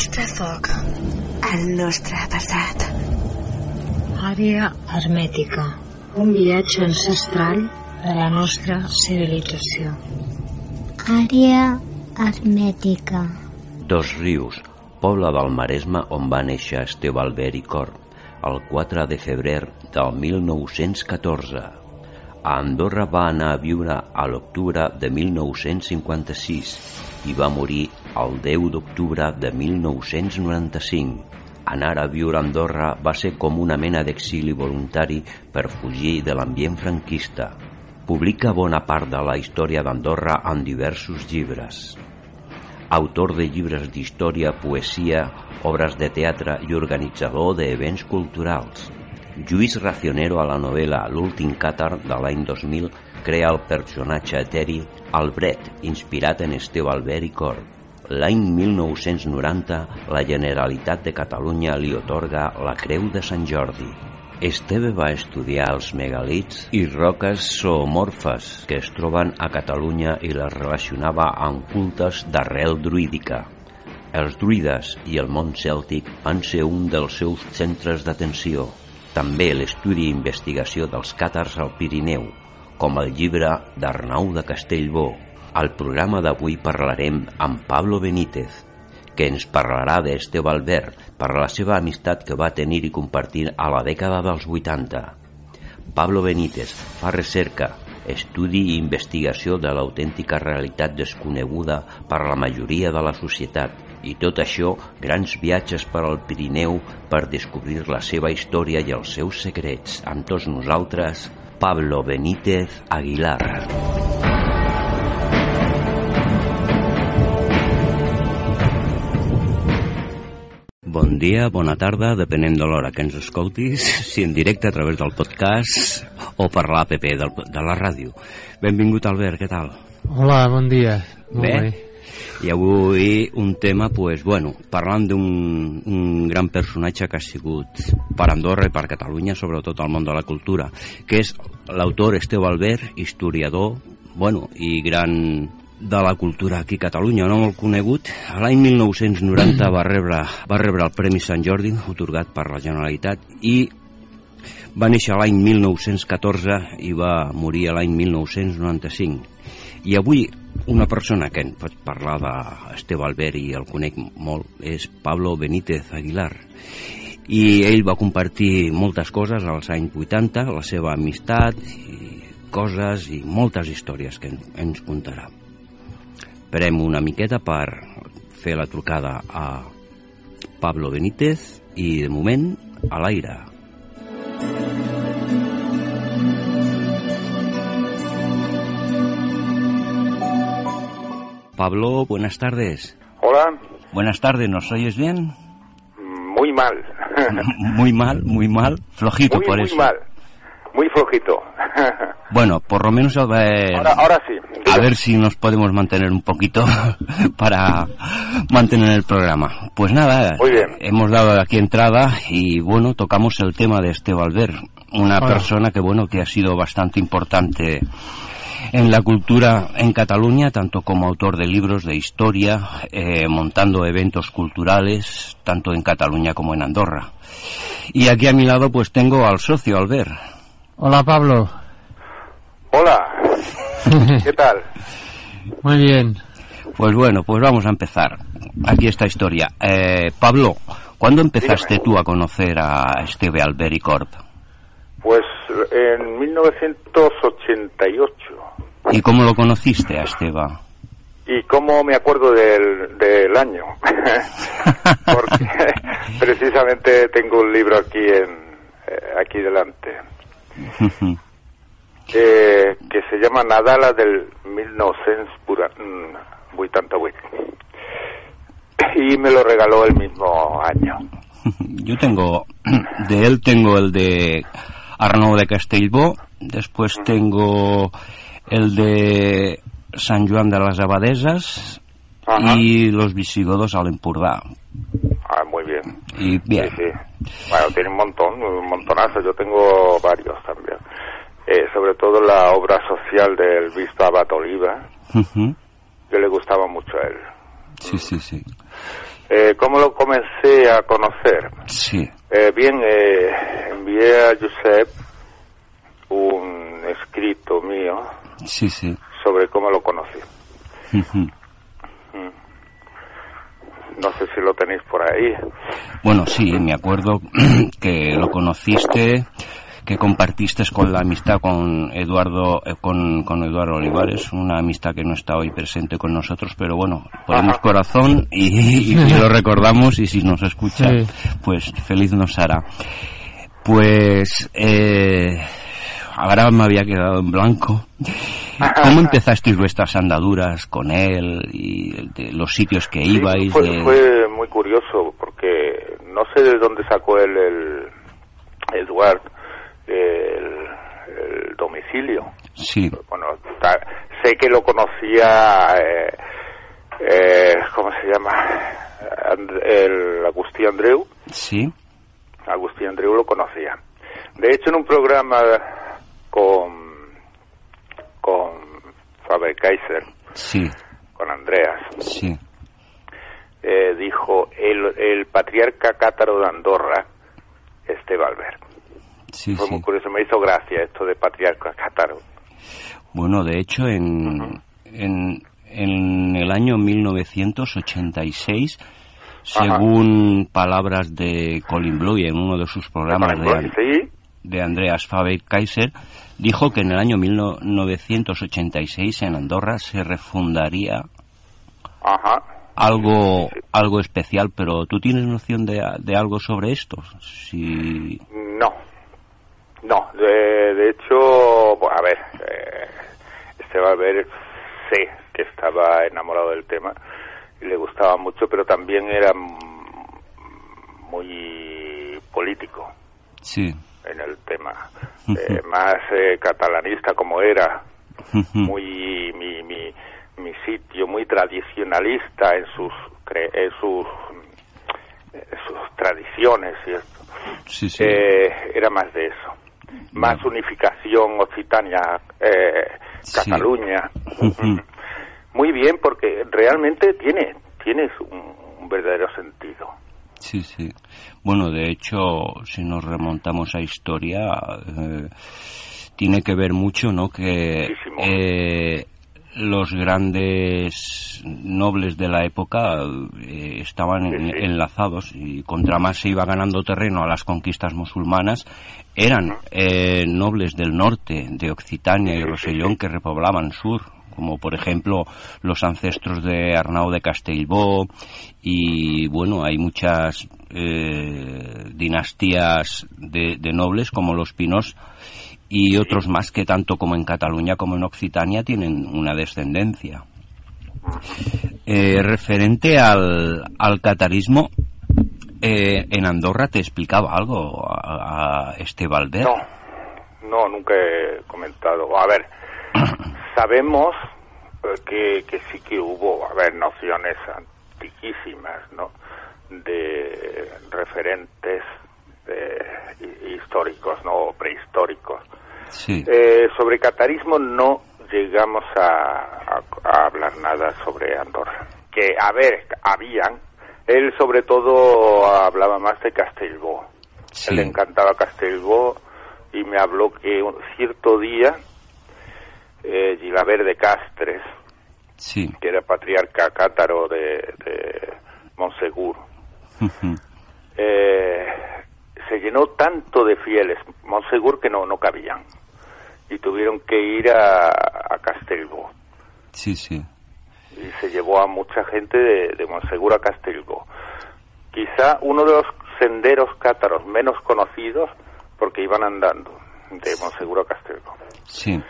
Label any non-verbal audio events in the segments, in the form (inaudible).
nostre foc. El nostre passat. Àrea hermètica. Un viatge ancestral de la nostra civilització. Àrea hermètica. Dos rius, poble del Maresme on va néixer Esteve Albert i Cor, el 4 de febrer del 1914. A Andorra va anar a viure a l'octubre de 1956 i va morir el 10 d'octubre de 1995. Anar a viure a Andorra va ser com una mena d'exili voluntari per fugir de l'ambient franquista. Publica bona part de la història d'Andorra en diversos llibres. Autor de llibres d'història, poesia, obres de teatre i organitzador d'events culturals. Lluís Racionero a la novel·la L'últim càtar de l'any 2000 crea el personatge eteri Albret, inspirat en Esteve Albert i Cor. L'any 1990 la Generalitat de Catalunya li otorga la Creu de Sant Jordi. Esteve va estudiar els megalits i roques zoomorfes que es troben a Catalunya i les relacionava amb cultes d'arrel druídica. Els druides i el món cèltic van ser un dels seus centres d'atenció. També l'estudi i investigació dels càtars al Pirineu, com el llibre d'Arnau de Castellbó. Al programa d'avui parlarem amb Pablo Benítez, que ens parlarà d'Esteve Albert per la seva amistat que va tenir i compartir a la dècada dels 80. Pablo Benítez fa recerca, estudi i investigació de l'autèntica realitat desconeguda per la majoria de la societat i tot això grans viatges per al Pirineu per descobrir la seva història i els seus secrets. Amb tots nosaltres, Pablo Benítez Aguilar. Bon dia, bona tarda, depenent de l'hora que ens escoltis, si en directe a través del podcast o per l'APP de la ràdio. Benvingut, Albert, què tal? Hola, bon dia. Molt bé. bé. I avui un tema, pues, bueno, parlant d'un un gran personatge que ha sigut per Andorra i per Catalunya, sobretot al món de la cultura, que és l'autor Esteu Albert, historiador, bueno, i gran de la cultura aquí a Catalunya, no molt conegut. L'any 1990 va rebre, va rebre el Premi Sant Jordi, otorgat per la Generalitat, i va néixer l'any 1914 i va morir l'any 1995. I avui una persona que en pot parlar d'Esteve Albert i el conec molt és Pablo Benítez Aguilar i ell va compartir moltes coses als anys 80, la seva amistat i coses i moltes històries que ens contarà. Esperem una miqueta per fer la trucada a Pablo Benítez i de moment a l'aire. Pablo, buenas tardes. Hola. Buenas tardes, ¿nos oyes bien? Muy mal. (laughs) muy mal, muy mal. Flojito muy, por muy eso. Muy mal. Muy flojito. (laughs) (laughs) bueno, por lo menos a ver... Ahora, ahora sí. A ver si nos podemos mantener un poquito para mantener el programa. Pues nada, Muy bien. hemos dado aquí entrada y bueno, tocamos el tema de Esteve Albert, una Hola. persona que bueno, que ha sido bastante importante en la cultura en Cataluña, tanto como autor de libros de historia, eh, montando eventos culturales, tanto en Cataluña como en Andorra. Y aquí a mi lado pues tengo al socio Albert. Hola, Pablo. Hola. (laughs) ¿Qué tal? Muy bien. Pues bueno, pues vamos a empezar. Aquí esta historia. Eh, Pablo, ¿cuándo empezaste Dígame. tú a conocer a Esteve Albert y Corp? Pues en 1988. ¿Y cómo lo conociste a Esteba? ¿Y cómo me acuerdo del, del año? (laughs) Porque precisamente tengo un libro aquí en eh, aquí delante (laughs) eh, que se llama Nadala del 1988 y me lo regaló el mismo año. (laughs) Yo tengo, (clears throat) de él tengo el de Arnaud de Castellbó, después tengo el de San Juan de las Abadesas y los visigodos al Empurdá. Ah, muy bien. Y bien, Sí, sí. Bueno, tiene un montón, un montonazo. Yo tengo varios también. Eh, sobre todo la obra social del Visto Abad Oliva, Ujú. que le gustaba mucho a él. sí, sí, sí. Eh, ¿Cómo lo comencé a conocer? Sí. Eh, bien, eh, envié a Josep un escrito mío Sí, sí. sobre cómo lo conocí. Ujú. No sé si lo tenéis por ahí. Bueno, sí, me acuerdo (clears throat) que lo conociste, que compartiste con la amistad con Eduardo, eh, con, con Eduardo Olivares, una amistad que no está hoy presente con nosotros, pero bueno, ponemos Ajá. corazón y, y lo recordamos y si nos escucha, Sí. pues feliz nos hará. Pues, eh, ahora me había quedado en blanco. ¿Cómo (laughs) empezasteis vuestras andaduras con él y de los sitios que Sí, ibais? fue, de- fue muy curioso porque no sé de dónde sacó él el Eduard el, el domicilio. Sí, Bueno, sé que lo conocía, eh, eh, ¿cómo se llama? And- el Agustín Andreu. sí, Agustín Andreu lo conocía. De hecho, en un programa con con Faber Kaiser, sí, con Andreas, sí. eh, dijo el, el patriarca cátaro de Andorra, este Valver. Sí, Fue sí. muy curioso, me hizo gracia esto de patriarca cátaro. Bueno, de hecho, en, en, en el año 1986, según palabras de Colin Blue en uno de sus programas de, Sí, de Andreas Faber-Kaiser, dijo que en el año 1986 en Andorra se refundaría ajá. algo algo especial, pero ¿tú tienes noción de, de algo sobre esto? Si... No, no, de, de hecho, bueno, a ver, eh, este Valver sé que estaba enamorado del tema y le gustaba mucho, pero también era muy político Sí. En el tema, Eh, más eh, catalanista como era, muy mi, mi, mi sitio muy tradicionalista en sus cre- en sus en sus tradiciones y esto. Sí, sí. eh, era más de eso. Más unificación Occitania eh, Sí. Cataluña. Muy bien porque realmente tiene tiene un, un verdadero sentido Sí, sí. Bueno, de hecho, si nos remontamos a historia, eh, tiene que ver mucho, ¿no? Que eh, los grandes nobles de la época eh, estaban en- Sí, sí. enlazados y contra más se iba ganando terreno a las conquistas musulmanas, eran eh, nobles del norte, de Occitania y Rosellón, que repoblaban sur como por ejemplo los ancestros de Arnau de Castellbó y bueno hay muchas eh, dinastías de, de nobles como los Pinos y otros más que tanto como en Cataluña como en Occitania tienen una descendencia. Eh, referente al, al catarismo eh, en Andorra te explicaba algo a, a este Valder no no nunca he comentado. A ver sabemos eh, que, que sí que hubo a ver nociones antiquísimas no de referentes hi- históricos no O prehistóricos sí Eh, sobre catarismo no llegamos a, a- a hablar nada sobre Andorra. Que, a ver, habían. Él sobre todo hablaba más de Castellbó. Sí. Le encantaba Castellbó y me habló que un cierto día eh, Gilaber de Castres, sí que era patriarca cátaro de, de eh, se llenó tanto de fieles, Monsegur, que no, no cabían. Y tuvieron que ir a, a Castelbó. sí sí Y se llevó a mucha gente de, de Monsegur a Castelbó. Quizá uno de los senderos cátaros menos conocidos, porque iban andando de Monsegur a Castelbó. sí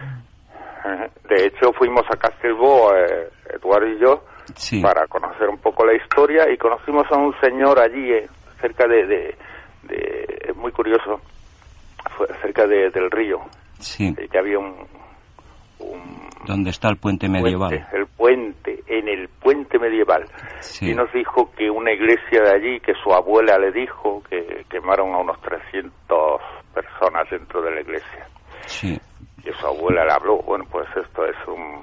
(laughs) De hecho, fuimos a Castelbó, eh, Eduardo y yo, sí. para conocer un poco la historia y conocimos a un señor allí eh, cerca de, de, de- es muy curioso fue cerca de- del río sí. eh, que había un, un ¿Dónde está el puente medieval? puente, el puente en el puente medieval. Sí. y nos dijo que una iglesia de allí que su abuela le dijo que quemaron a unos 300 personas dentro de la iglesia. Sí, y su abuela le habló bueno pues esto es un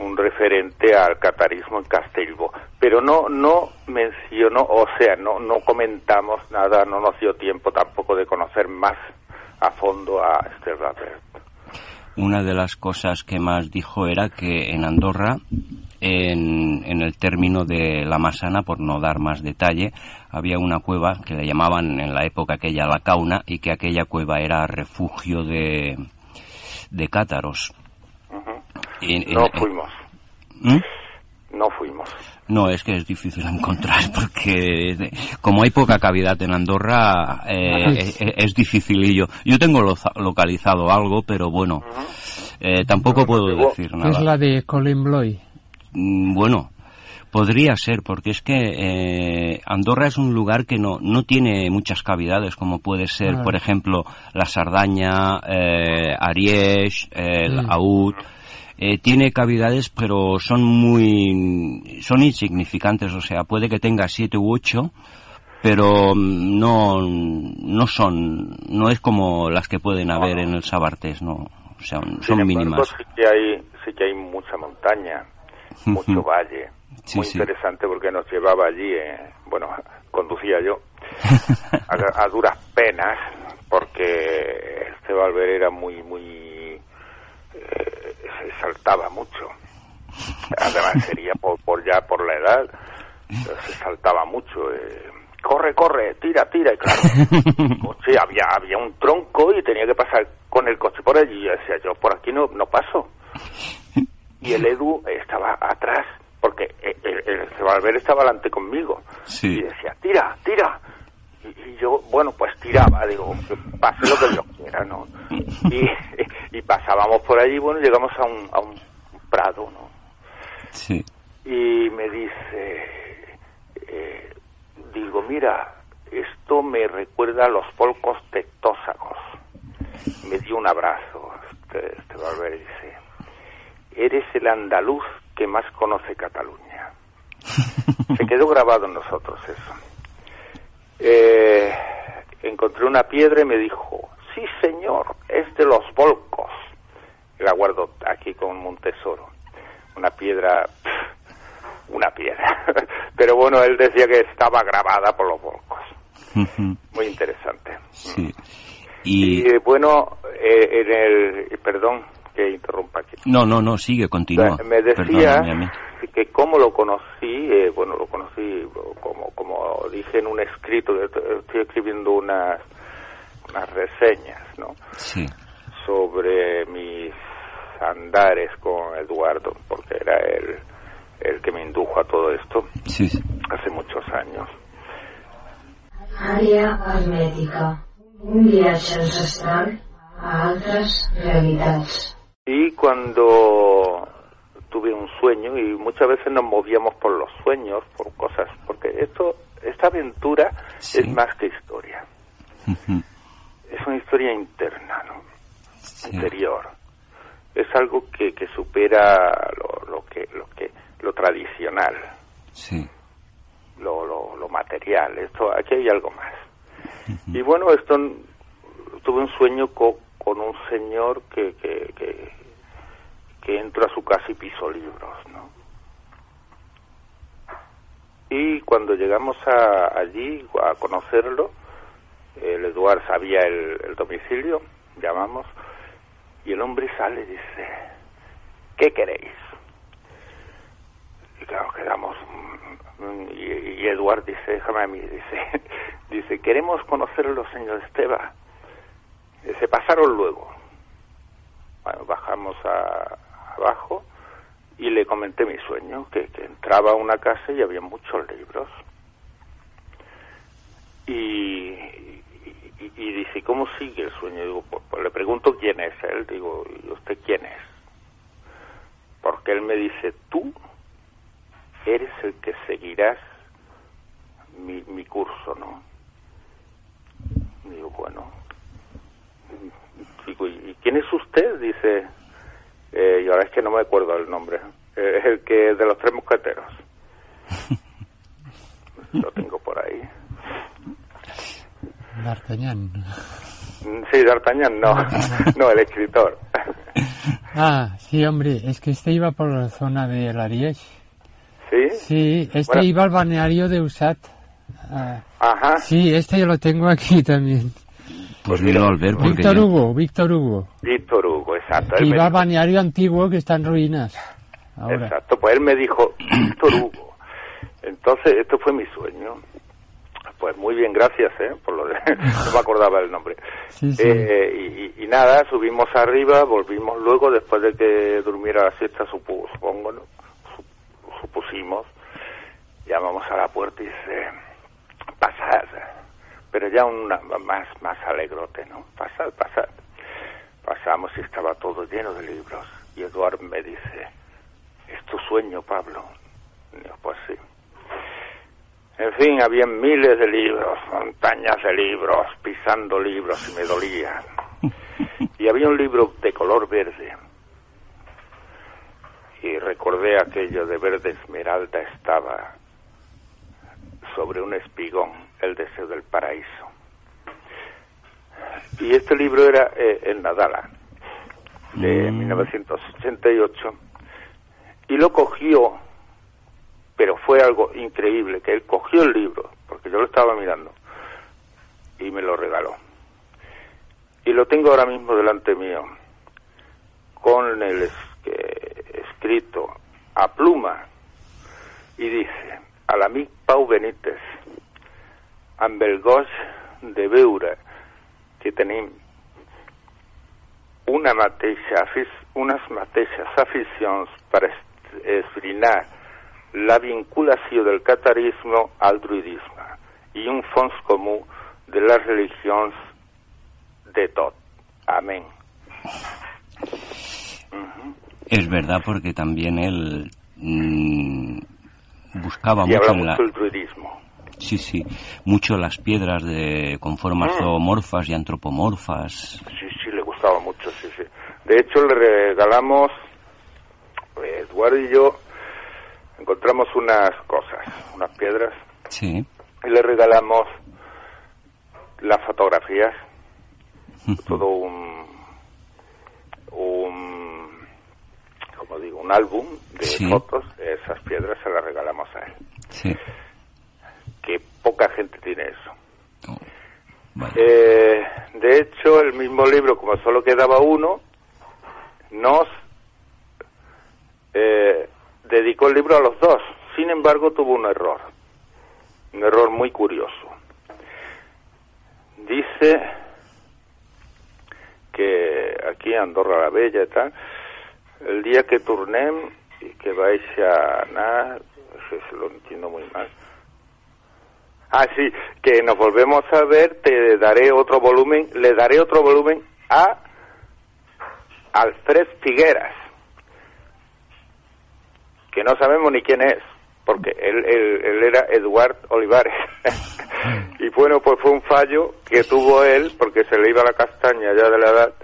un referente al catarismo en Castellbó. Pero no, no mencionó, o sea, no, no comentamos nada, no nos dio tiempo tampoco de conocer más a fondo a Esther Albert. Una de las cosas que más dijo era que en Andorra, en, en el término de la Masana, por no dar más detalle, había una cueva que le llamaban en la época aquella la Cauna y que aquella cueva era refugio de, de cátaros. Y- No en- fuimos, ¿Mm? no fuimos. No, es que es difícil (laughs) encontrar porque como hay poca cavidad en Andorra eh, es, es dificilillo. Yo tengo localizado algo, pero bueno, eh, tampoco puedo decir ¿Qué nada. es la de Colin Bloy? Mm, Bueno, podría ser, porque es que eh, Andorra es un lugar que no, no tiene muchas cavidades, como puede ser, Ah. por ejemplo, la Sardaña, eh, Ariège, el Mm. Aud. Eh, tiene cavidades, pero son muy, son insignificantes, o sea, puede que tenga siete u ocho, pero mm, no, no son, no es como las que pueden haber en el Sabartés, no, o sea, Sin son embargo, mínimas. sí que hay, sí que hay mucha montaña, (laughs) mucho valle. Sí, Muy sí. interesante porque nos llevaba allí, eh, bueno, (laughs) conducía yo, (laughs) a, a duras penas, porque este Valver era muy, muy, eh, se saltaba mucho. Además (laughs) sería por, por ya por la edad, se saltaba mucho. eh, corre, corre, tira, tira, y claro, coche había, había un tronco y tenía que pasar con el coche por allí. Y yo decía, yo por aquí no, no paso. Y el Edu estaba atrás, porque el, el, el estaba delante conmigo. Sí. Y decía, tira, tira. Y, y yo, bueno, pues tiraba, digo, que pase lo que yo quiera, ¿no? (laughs) Y, y pasábamos por allí, bueno, llegamos a un, a un prado, ¿no? Sí. y me dice, eh, digo, mira, esto me recuerda a los polcos tectósagos. Me dio un abrazo, este, este Valverde dice, eres el andaluz que más conoce Cataluña. (laughs) Se quedó grabado en nosotros eso. Eh, encontré una piedra y me dijo, sí señor, es de los volcos. La guardo aquí como un tesoro. Una piedra, pff, una piedra. (laughs) Pero bueno, él decía que estaba grabada por los volcos. (laughs) Muy interesante. Sí. Y Y eh, bueno, eh, en el, perdón que interrumpa aquí. no, no, no, sigue, continúa. Me decía que cómo lo conocí, eh, bueno, lo conocí como, como dije en un escrito, estoy escribiendo unas, unas reseñas, ¿no? Sí. Sobre mis andares con Eduardo, porque era él el que me indujo a todo esto Sí, sí. hace muchos años. Àrea hermètica. Un viatge ancestral a altres realitats. Y cuando tuve un sueño, y muchas veces nos movíamos por los sueños, por cosas, porque esto, esta aventura Sí. es más que historia, es una historia interna, ¿no? Sí. interior. Es algo que, que supera lo, lo que, lo que, lo tradicional, Sí. lo, lo, lo material. Esto, aquí hay algo más. Y bueno, esto tuve un sueño co- con un señor que, que, que, entró a su casa y pisó libros, ¿no? Y cuando llegamos a, allí a conocerlo, el Eduard sabía el, domicilio, llamamos, y el hombre sale y dice, ¿qué queréis? Y claro, quedamos. Y, y Eduard dice, déjame a mí, dice, (laughs) dice, queremos conocerlo, señor Esteba. Se pasaron luego. Bueno, bajamos a, abajo y le comenté mi sueño, que, entraba a una casa y había muchos libros. Y, y, y dice, ¿cómo sigue el sueño? Digo, pues, pues le pregunto quién es él. Digo, ¿y usted quién es? Porque él me dice, tú eres el que seguirás mi, mi curso, ¿no? Digo, bueno. Digo, ¿y quién es usted? Dice, eh, y ahora es que no me acuerdo el nombre. Eh, Es el que de los tres mosqueteros. (laughs) Lo tengo por ahí. D'Artagnan. Mm, Sí, D'Artagnan, no. (laughs) No, el escritor. Ah, sí, hombre, es que este iba por la zona de Ariège. ¿Sí? Sí, este Bueno. iba al balneario de Usat. Ah, Ajá. sí, este yo lo tengo aquí también. Pues porque Víctor yo- Hugo, Víctor Hugo. Víctor Hugo, exacto. Iba al dijo- balneario antiguo que está en ruinas. Ahora. Exacto, pues él me dijo, Víctor Hugo. Entonces, esto fue mi sueño. Pues muy bien, gracias, ¿eh? Por lo de... (laughs) no me acordaba el nombre. Sí, sí. Eh, y, y- y nada, subimos arriba, volvimos luego, después de que durmiera la siesta, supongo, ¿no? Sup- supusimos. Llamamos a la puerta y dice, pasad. Pero ya una más, más alegrote, ¿no? Pasad, pasad. Pasamos y estaba todo lleno de libros. Y Eduard me dice, ¿es tu sueño, Pablo? Pues sí. En fin, había miles de libros, montañas de libros, pisando libros y me dolía. Y había un libro de color verde. Y recordé aquello de verde esmeralda estaba sobre un espigón, el deseo del paraíso. Y este libro era eh, El Nadala, de 1988. Y lo cogió pero fue algo increíble que él cogió el libro, porque yo lo estaba mirando, y me lo regaló. Y lo tengo ahora mismo delante mío, con el es- que- escrito a pluma, y dice, a l'amic Pau Benítez, amb el goig de veure que tenim una mateixa, unes mateixes aficions per esbrinar la vinculació del catarisme al druidisme i un fons comú de les religions de tot. Amén. Es verdad porque también él mm, buscaba Y mucho en la... mucho del druidismo. Sí, sí, mucho las piedras de con formas Mm. zoomorfas y antropomorfas. Sí, sí, le gustaba mucho, sí, sí. De hecho, le regalamos, Eduardo y yo, encontramos unas cosas, unas piedras, Sí. y le regalamos las fotografías, (laughs) todo un, un, como digo, un álbum de Sí. fotos, esas piedras se las regalamos a él. Sí. Que poca gente tiene eso. Oh. Eh, de hecho, el mismo libro, como solo quedaba uno, nos eh, dedicó el libro a los dos. Sin embargo, tuvo un error. Un error muy curioso. Dice que aquí en Andorra la Bella y tal, el día que turnem y que vais a se lo entiendo muy mal, Ah, sí, que nos volvemos a ver, te daré otro volumen, le daré otro volumen a Alfred Figueras, que no sabemos ni quién es, porque él, él, era Eduard Olivares. (laughs) y bueno, pues fue un fallo que tuvo él, porque se le iba la castaña ya de la edad,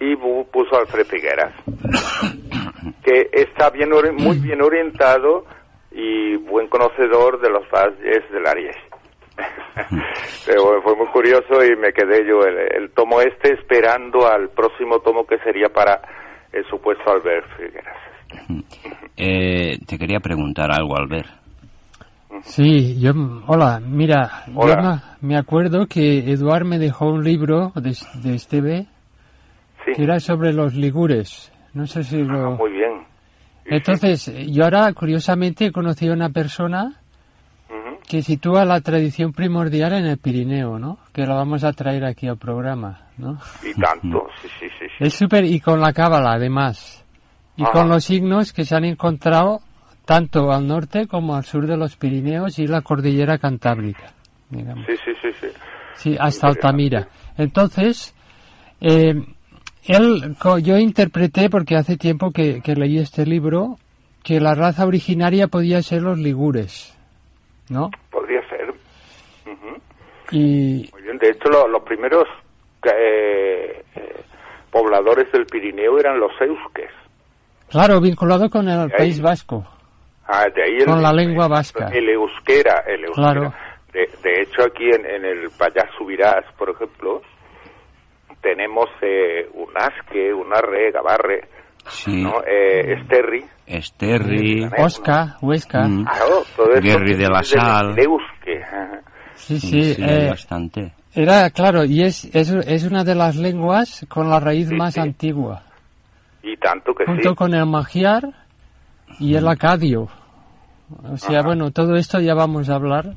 y puso Alfred Figueras, que está bien muy bien orientado y buen conocedor de los valles del Ariel. (laughs) Pero fue muy curioso y me quedé yo el, el tomo este esperando al próximo tomo que sería para el supuesto Albert Figueras. (laughs) Eh, te quería preguntar algo, Albert. Sí, yo, hola, mira, Hola. yo me, acuerdo que Eduard me dejó un libro de, de Esteve Sí, que era sobre los ligures. No sé si lo... muy bien. Entonces, (laughs) yo ahora curiosamente he conocido a una persona que sitúa la tradición primordial en el Pirineo, ¿no? Que la vamos a traer aquí al programa, ¿no? Y tanto, (laughs) sí, sí, sí. sí. Es súper, y con la cábala además. Y Ajá. con los signos que se han encontrado tanto al norte como al sur de los Pirineos y la cordillera cantábrica, digamos. Sí, sí, sí, sí. Sí, hasta Altamira. Entonces, eh, él, yo interpreté, porque hace tiempo que, que leí este libro, que la raza originaria podía ser los ligures, ¿no? Podría ser. Y, Muy bien. De hecho, lo- los primeros eh, eh, pobladores del Pirineo eran los eusques. claro, vinculado con el. País Vasco. Ah, de ahí el, Con la lengua vasca. El euskera, el euskera. Claro. De, de hecho, aquí en, en el Subirás, por ejemplo, tenemos eh, un Asque, un Arre, Gabarre, Sí. ¿no? Eh, Esterri. Esterri. Osca, Huesca. Mm. Claro, todo esto Guerri de la de- Sal. de. Sí, Sí, eh, bastante. era, claro, y es, es, es una de las lenguas con la raíz Sí, más sí. antigua. Y tanto que junto sí. con el magiar y el acadio. O sea, Ajá. bueno, todo esto ya vamos a hablar.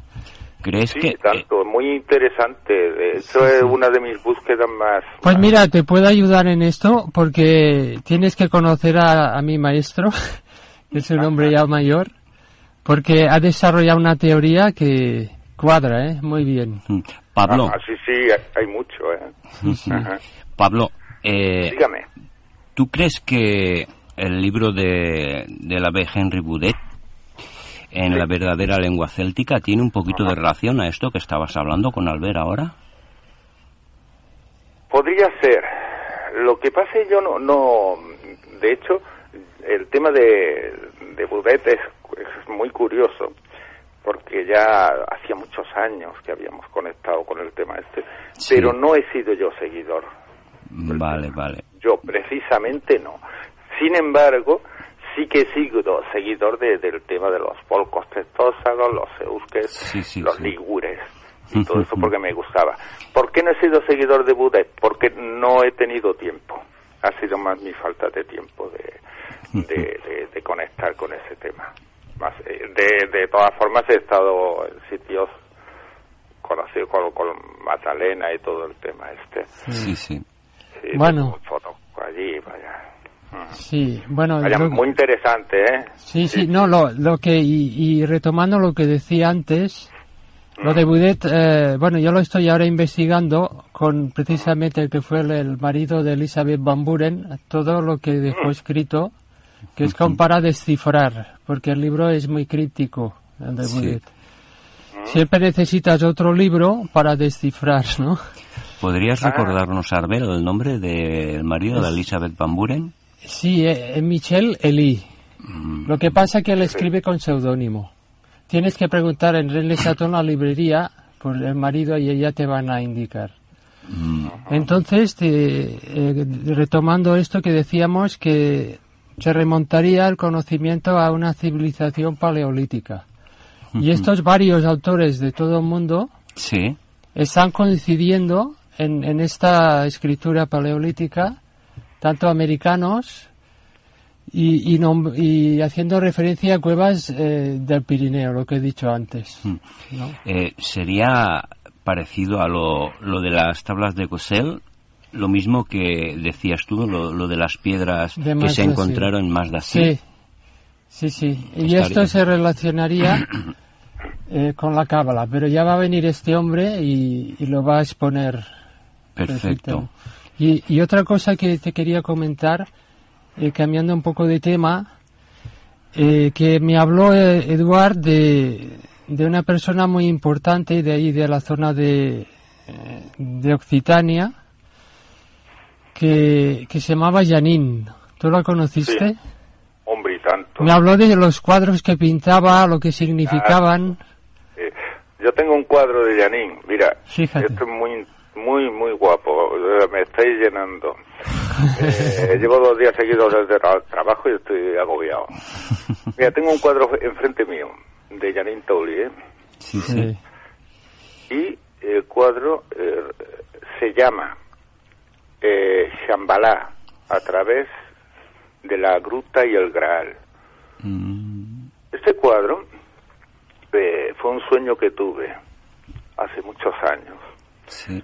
¿Crees Sí, que eh, tanto, muy interesante. De hecho, es una de mis búsquedas más... Pues más- mira, te puedo ayudar en esto porque tienes que conocer a, a mi maestro, (laughs) que es un hombre ya mayor, porque ha desarrollado una teoría que cuadra, ¿eh? Muy bien. mm, Pablo, Ah, sí, sí, hay mucho, ¿eh? Ajá. Pablo, eh, Dígame. ¿tú crees que el libro de, de la B. Henry Boudet en la verdadera lengua céltica tiene un poquito de relación a esto que estabas hablando con Albert ahora? Podría ser. Lo que pasa es yo no, no, de hecho, el tema de, de Boudet es, es muy curioso, porque ya hacía muchos años que habíamos conectado con el tema este, Sí. pero no he sido yo seguidor. Vale, vale. Yo precisamente no. Sin embargo, sí que he sido seguidor de- del tema de los polcos testósagos, los eusques, Sí, sí, los sí. ligures y todo eso porque me gustaba. ¿Por qué no he sido seguidor de Buda? Porque no he tenido tiempo. Ha sido más mi falta de tiempo de, de, de- de conectar con ese tema. Más, eh, de, de todas formas he estado en sitios conocidos con, con Magdalena y todo el tema este. Sí, sí. Sí, Bueno. fotos allí, vaya. Mm. Sí, bueno, Vaya, lo- muy interesante, ¿eh? sí, sí, no, lo, lo que, y, y retomando lo que decía antes, lo de Boudet, eh, bueno, yo lo estoy ahora investigando con precisamente el que fue el, el marido de Elizabeth Van Buren, todo lo que dejó escrito, que es como para descifrar, porque el libro es muy crítico, el de Sí. Boudet. Siempre necesitas otro libro para descifrar, ¿no? ¿Podrías Ah. recordarnos, Arbel, el nombre del marido de Elizabeth Van Buren? Sí, eh, Michel Elie. Mm, Lo que pasa es que él escribe con seudónimo. Tienes que preguntar en Chateau en la librería por el marido y ella te van a indicar. mm, Entonces, te- eh, retomando esto que decíamos que se remontaría el conocimiento a una civilización paleolítica. Y estos varios autores de todo el mundo Sí. están coincidiendo en, en esta escritura paleolítica, tanto americanos y, y, haciendo referencia a cuevas eh, del Pirineo, lo que he dicho antes. Mm. ¿no? Eh, ¿Sería parecido a lo, lo de las tablas de Cosel? Lo mismo que decías tú, lo, lo de las piedras De que se encontraron en Mazda. Sí, sí, sí. Y Estaría. esto se relacionaría (clears throat) eh, con la cábala, pero ya va a venir este hombre y, y lo va a exponer. Perfecto. Y, y otra cosa que te quería comentar, eh, cambiando un poco de tema, eh, que me habló eh, Eduard de, de una persona muy importante de ahí, de la zona de, eh, de Occitania, que, que se llamaba Janine. ¿Tú la conociste? Sí. Hombre, y tanto. Me habló de los cuadros que pintaba, lo que significaban. Eh, yo tengo un cuadro de Janine, mira, Fíjate. esto es muy, muy, muy guapo, me estáis llenando. Eh, (laughs) llevo dos días seguidos desde el trabajo y estoy agobiado. Mira, tengo un cuadro enfrente mío de Janine Touli, ¿eh? Sí. Sí. y el cuadro eh, se llama eh, Shambhala a través de la gruta y el Graal. Mm, Este cuadro eh, fue un sueño que tuve hace muchos años sí.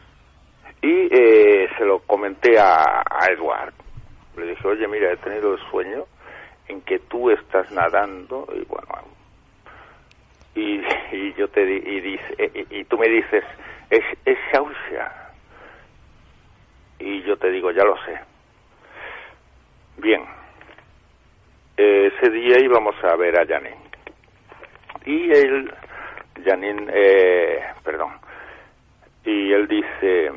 Y eh, se lo comenté a, a Edward. Le dije, oye, mira, he tenido el sueño en que tú estás nadando y bueno, y, y yo te y, dice, y, y tú me dices, es, es Shausha. Y yo te digo, ya lo sé. Bien. Ese día íbamos a ver a Janine. Y él, Janine, eh, perdón, y él dice,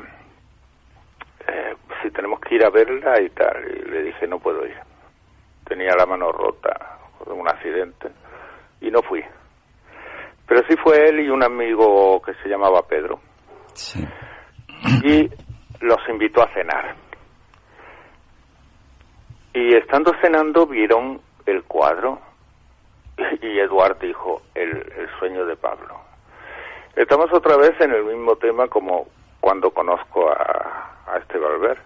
eh, si tenemos que ir a verla y tal. Y le dije, no puedo ir. Tenía la mano rota de un accidente y no fui. Pero sí fue él y un amigo que se llamaba Pedro. Sí. Y los invitó a cenar. Y estando cenando vieron el cuadro y Eduard dijo el, el sueño de Pablo. Estamos otra vez en el mismo tema como cuando conozco a, a este Valver.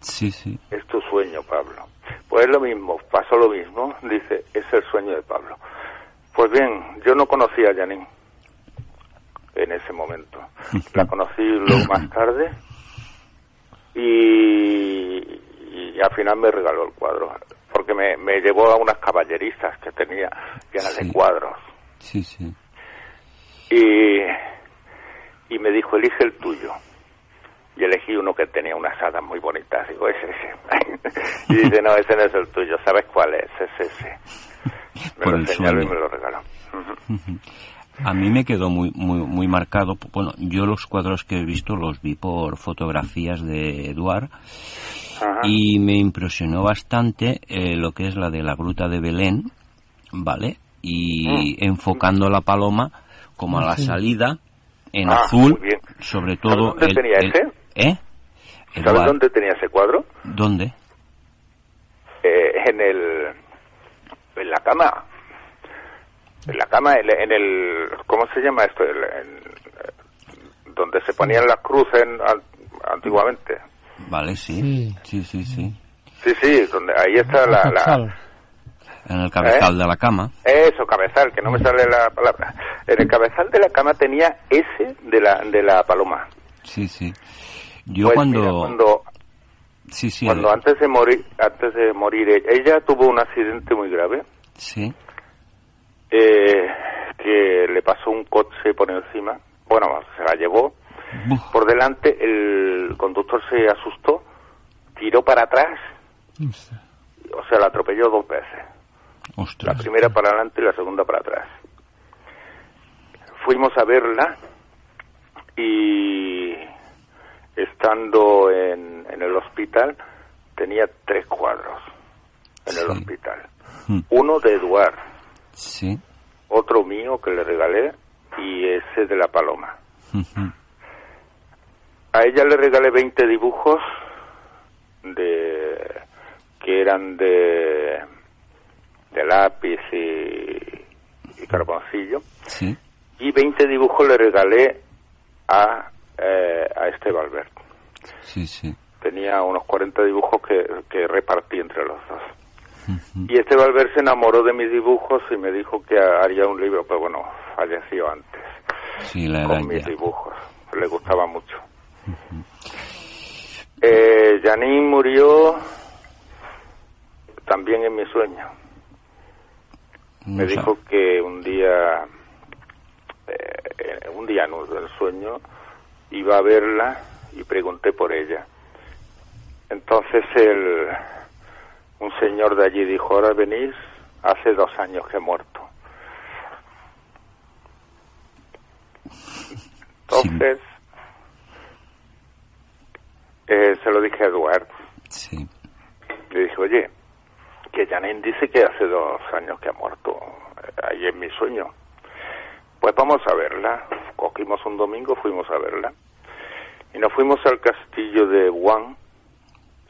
Sí, sí. Es tu sueño, Pablo. Pues es lo mismo, pasó lo mismo, dice, es el sueño de Pablo. Pues bien, yo no conocía a Janine en ese momento. (laughs) La conocí luego más tarde y, y al final me regaló el cuadro, porque me, me llevó a unas caballerizas que tenía llenas Sí. de cuadros. Sí, sí. Y, y me dijo, elige el tuyo. Y elegí uno que tenía unas hadas muy bonitas. Digo, es ese. (laughs) y dice, no, ese no es el tuyo. ¿Sabes cuál es? Es ese. Me Por lo el señaló y sueño. me lo regaló. Ujú. (laughs) A mí me quedó muy, muy, muy marcado. Bueno, yo los cuadros que he visto los vi por fotografías de Eduard Ajá. y me impresionó bastante eh, lo que es la de la gruta de Belén, ¿vale? Y Mm. enfocando la paloma como a la Sí. salida en Ah, azul, sobre todo. dónde tenía ese? ¿Eh? ¿Sabes dónde tenía ese cuadro? ¿Dónde? Eh, en el... En la cama. En la cama, en, en el... ¿Cómo se llama esto? El- en- eh, donde se ponían las cruces en- an- antiguamente. Vale, sí. Sí. Sí, sí, sí. Sí, sí, donde ahí está la... la. En el cabezal ¿Eh? de la cama. eso, cabezal, que no me sale la palabra. En el cabezal de la cama tenía ese de la, de la paloma. Sí, sí. Yo Pues cuando... mira, cuando, Sí, sí. cuando antes de morir, antes de morir, ella tuvo un accidente muy grave, Sí. eh, que le pasó un coche por encima, bueno, se la llevó por delante, el conductor se asustó, tiró para atrás, o sea, la atropelló dos veces. La primera para adelante y la segunda para atrás. Fuimos a verla y estando en, en el hospital tenía tres cuadros en el hospital. Mm. Uno de Eduard, Sí. otro mío que le regalé y ese de la paloma. A ella le regalé 20 dibujos de que eran de de lápiz y, y carboncillo Sí. y 20 dibujos le regalé a eh, a este Valverde. Sí, sí. Tenía unos 40 dibujos que, que repartí entre los dos. Y este Valverde se enamoró de mis dibujos y me dijo que haría un libro, pero bueno, falleció antes Sí, la con mis ya. dibujos. Le gustaba mucho. eh, Janine murió también en mi sueño. Me No dijo que un día, eh, un día en el sueño, iba a verla y pregunté por ella. Entonces el, un señor de allí dijo, ahora venís, hace dos años que he muerto. Entonces, eh, se lo dije a Eduardo. Sí. Le dije, oye, que Janine dice que hace dos años que ha muerto, eh, ahí en mi sueño. Pues vamos a verla. Cogimos un domingo, fuimos a verla. Y nos fuimos al castillo de Wuhan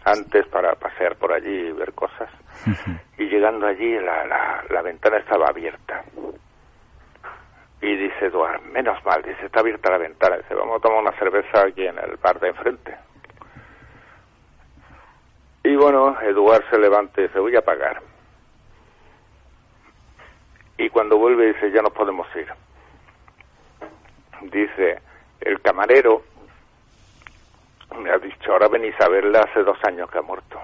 antes para pasear por allí y ver cosas. Y llegando allí, la, la, la ventana estaba abierta. Y dice Eduard, menos mal, dice, está abierta la ventana. Dice, vamos a tomar una cerveza aquí en el bar de enfrente. Y bueno, Eduard se levanta y dice, voy a pagar. Y cuando vuelve dice, ya nos podemos ir. Dice, el camarero me ha dicho, ahora venís a verla hace dos años que ha muerto.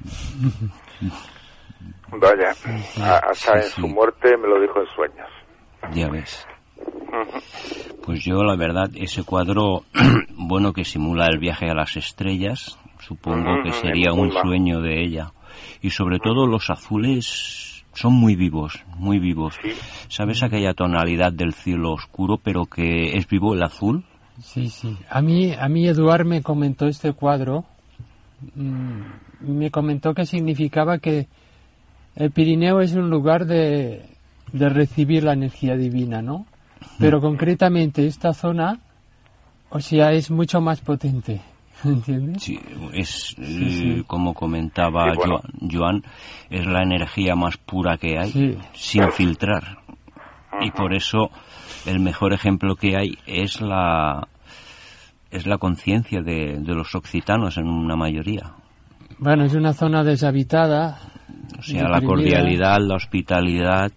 (laughs) Vaya, hasta en su muerte me lo dijo en sueños. Ya ves. Pues yo, la verdad, ese cuadro, (clears throat) bueno, que simula el viaje a las estrellas, supongo que sería un sueño de ella. Y sobre todo los azules son muy vivos, muy vivos. ¿Sabes aquella tonalidad del cielo oscuro, pero que es vivo el azul? Sí, sí. A mí, a mí Eduard me comentó este cuadro. mm, me comentó que significaba que el Pirineo es un lugar de, de recibir la energía divina, ¿no? Pero concretamente esta zona o sea, es mucho más potente. (laughs) ¿Entiendes? Sí, es eh, como comentaba Joan, es la energía más pura que hay, sin filtrar. Y por eso el mejor ejemplo que hay es la es la conciencia de, los occitanos en una mayoría. Bueno, es una zona deshabitada. O sea, la cordialidad, la hospitalidad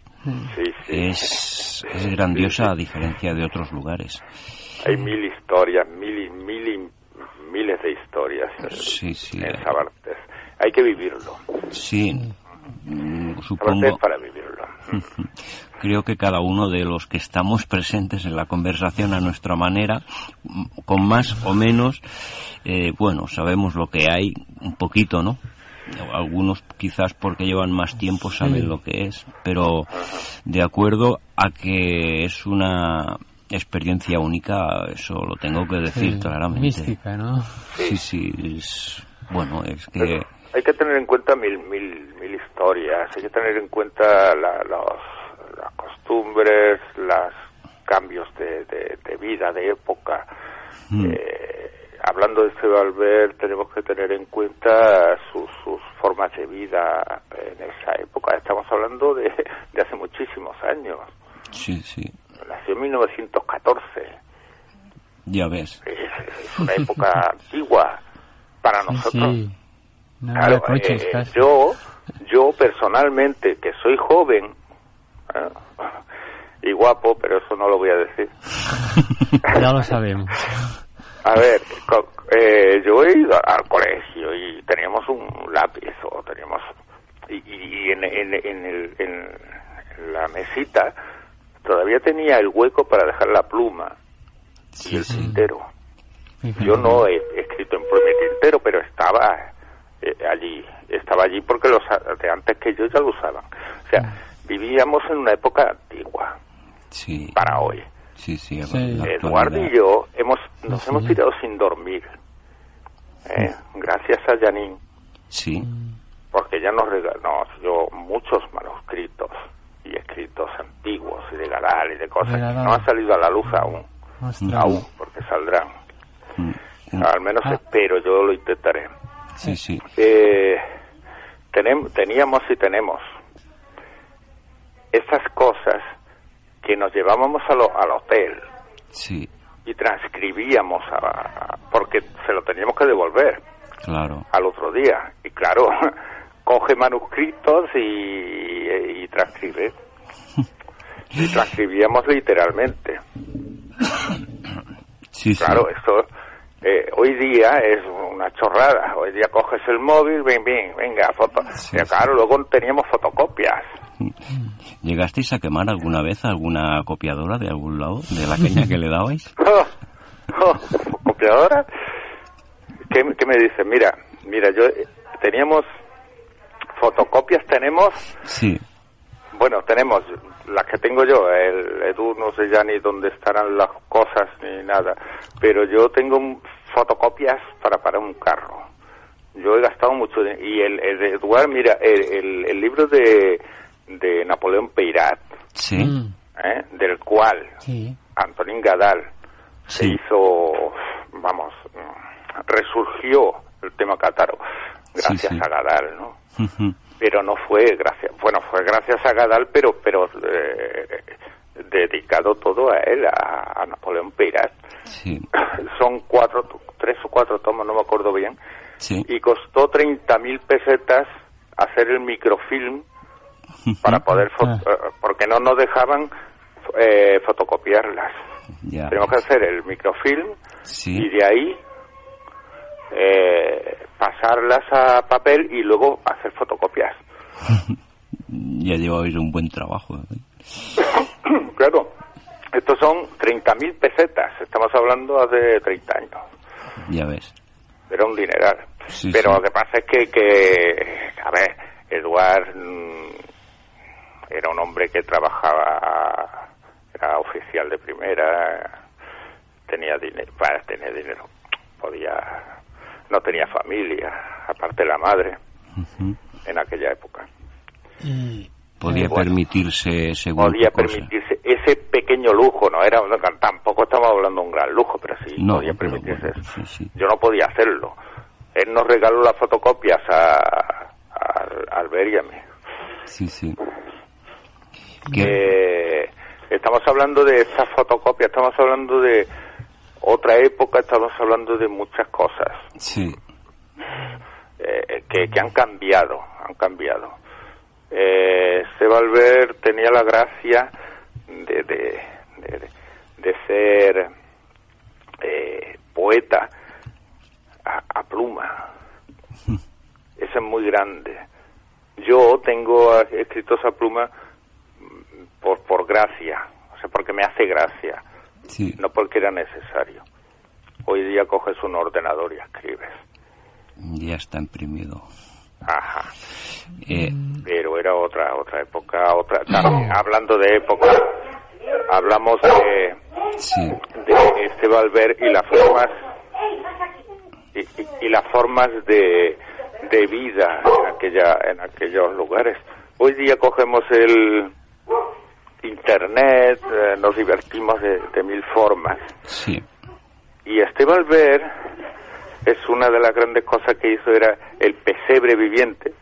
Es, es grandiosa a diferencia de otros lugares. Hay mil historias, mil, mil, miles de historias en Sabartes. Hay que vivirlo. Sí, supongo. para vivirlo. (laughs) Creo que cada uno de los que estamos presentes en la conversación a nuestra manera, con más o menos, eh, bueno, sabemos lo que hay un poquito, ¿no? Algunos quizás porque llevan más tiempo saben lo que es, pero de acuerdo a que es una experiencia única, eso lo tengo que decir claramente. Mística, ¿no? Sí, sí, es, bueno, es que... hay que tener en cuenta mil, mil, mil historias, hay que tener en cuenta la, los, las costumbres, los cambios de, de, vida, de época. Mm. Eh, hablando de este Valver, tenemos que tener en cuenta sus, sus formas de vida en esa época. Estamos hablando de, de hace muchísimos años. Sí, sí nació en 1914. Ya ves. Es, una época antigua para nosotros. Sí. Eh, yo, yo personalmente, que soy joven ¿eh? y guapo, pero eso no lo voy a decir. (laughs) ya lo sabemos. A ver, eh, yo he ido al colegio y teníamos un lápiz o teníamos y, en, en, en, el, en la mesita todavía tenía el hueco para dejar la pluma y el tintero. Yo no he escrito en mi tintero, pero estaba eh, allí, estaba allí porque los de antes que yo ya lo usaban. O sea, mm. vivíamos en una época antigua sí. para hoy. Sí, sí, Eduardo y yo hemos, nos hemos tirado sin dormir. ¿eh? Gracias a Janine. Sí. Porque ella nos regaló, yo muchos manuscritos y escritos antiguos y de Gadal y de cosas que no han salido a la luz aún, aún, porque saldrán. Mm, mm. Al menos ah. espero, yo lo intentaré. Sí, sí. Eh, teníamos y tenemos esas cosas que nos llevábamos al hotel sí. y transcribíamos porque se lo teníamos que devolver claro. al otro día. Y claro, (laughs) coge manuscritos y, y transcribe. (laughs) y transcribíamos literalmente. (coughs) Sí, claro, esto eh, hoy día es una chorrada. Hoy día coges el móvil, ven, ven, venga, foto. claro, luego teníamos fotocopias. ¿Llegasteis a quemar alguna vez alguna copiadora de algún lado, de la caña que le dabais? (laughs) Oh, oh, ¿Copiadora? ¿Qué, ¿Qué, me dice? Mira, mira, yo teníamos fotocopias tenemos. Sí. Bueno, tenemos las que tengo yo. El Edu no sé ya ni dónde estarán las cosas ni nada. Pero yo tengo fotocopias para para un carro. Yo he gastado mucho. y el, el Eduard, mira, el, el, libro de, de Napoleón Peirat. Sí. ¿eh? Del cual sí. Antonín Gadal se hizo, vamos, resurgió el tema cátaro gracias a Gadal, ¿no? Pero no fue gracias, bueno, fue gracias a Gadal, pero pero eh, dedicado todo a él, a, Napoleón Peirat. (coughs) Son cuatro, tres o cuatro tomos, no me acuerdo bien. Y costó 30.000 pesetas hacer el microfilm para poder, ah. eh, porque no nos dejaban eh, fotocopiarlas. Tenemos que hacer el microfilm y de ahí eh, pasarlas a papel y luego hacer fotocopias. (laughs) ya lleváis un buen trabajo. ¿eh? (coughs) claro, estos son 30.000 pesetas, estamos hablando de 30 años. Ya ves. Era un dineral. Pero lo que pasa es que, que a ver, Eduard mm, era un hombre que trabajaba, era oficial de primera, tenía dinero, para tener dinero, podía no tenía familia, aparte la madre, en aquella época. podía permitirse según Podía permitirse. ese pequeño lujo, no era tampoco estamos hablando de un gran lujo, pero sí No, podía permitirse bueno, eso. sí, sí. Yo no podía hacerlo. Él nos regaló las fotocopias a, a, a Albert y a mí. Sí, sí. Que- Eh, estamos hablando de esas fotocopias, estamos hablando de otra época, estamos hablando de muchas cosas sí, eh, que, que han cambiado, han cambiado. Eh, Seba Albert tenía la gracia de, de, de, de ser eh, poeta a, a pluma. Eso es muy grande. Yo tengo eh, escrito esa pluma por, por gracia, o sea, porque me hace gracia, sí. no porque era necesario. Hoy día coges un ordenador y escribes. Ya está imprimido. Ajá. Eh, pero era otra otra época otra también, hablando de época hablamos de, sí, de este Valver y las formas y, y- y las formas de, de vida en aquella en aquellos lugares hoy día cogemos el internet eh, nos divertimos de, de mil formas sí. y este Valver es una de las grandes cosas que hizo era el pesebre viviente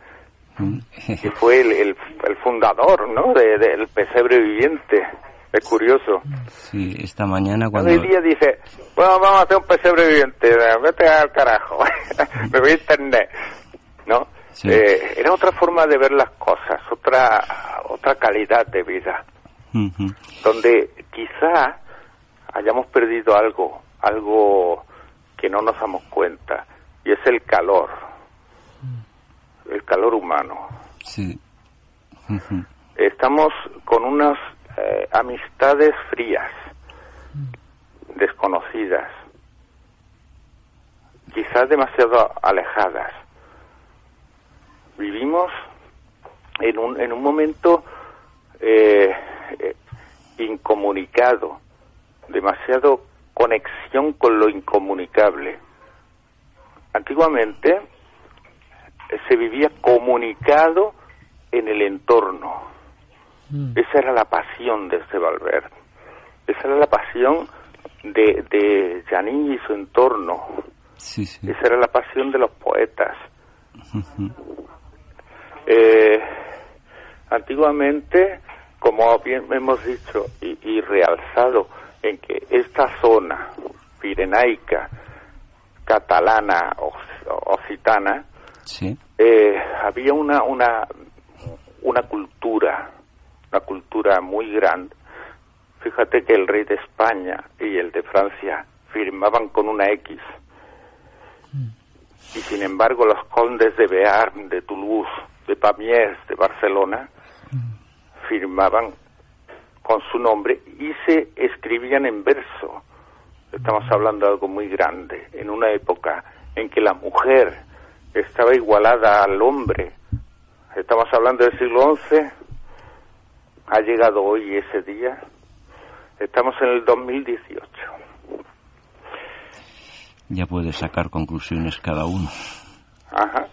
que fue el, el, el fundador, ¿no? De- del pesebre viviente. Es curioso. Sí, esta mañana cuando... Hoy día dice, bueno, vamos a hacer un pesebre viviente, vete al carajo, (laughs) me voy a internet, ¿no? Sí. Eh, era otra forma de ver las cosas, otra otra calidad de vida, Donde quizá hayamos perdido algo, algo que no nos damos cuenta, y es el calor, el calor humano. Sí. Estamos con unas eh, amistades frías, desconocidas, quizás demasiado alejadas. Vivimos en un, en un momento eh, eh, incomunicado, demasiado conexión con lo incomunicable. Antiguamente eh, se vivía comunicado en el entorno. Mm. Esa era la pasión de este Valverde. Esa era la pasión de, de Giannini y su entorno. Sí, sí. Esa era la pasión de los poetas. Eh, antiguamente, como bien hemos dicho y, y realzado, en que esta zona pirenaica, catalana, oc- occitana, Sí. eh, había una, una, una cultura, una cultura muy grande. Fíjate que el rey de España y el de Francia firmaban con una X. Y sin embargo los condes de Bearn, de Toulouse, de Pamiers, de Barcelona, firmaban con su nombre y se escribían en verso. Estamos hablando de algo muy grande, en una época en que la mujer estaba igualada al hombre. Estamos hablando del siglo XI. Ha llegado hoy ese día. Estamos en el 2018. Ya puede sacar conclusiones cada uno. Ajá.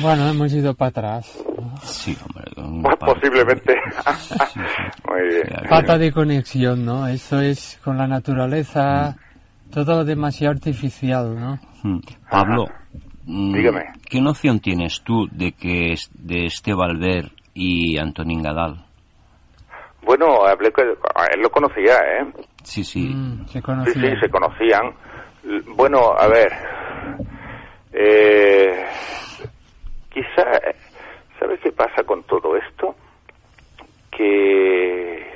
Bueno, hemos ido para atrás. Sí, hombre. Pues posiblemente. (laughs) Sí, sí. (laughs) Muy bien. Sí, Falta de conexión, ¿no? Eso es con la naturaleza, todo demasiado artificial, ¿no? Mm. Pablo, mm, Dígame. ¿qué noción tienes tú de que es de este Valver y Antonín Gadal? Bueno, hablé con a él lo conocía, ¿eh? Sí, sí. Mm, se Sí, conocía. sí, se conocían. Bueno, a ver. Eh, quizá, ¿sabes qué pasa con todo esto? Que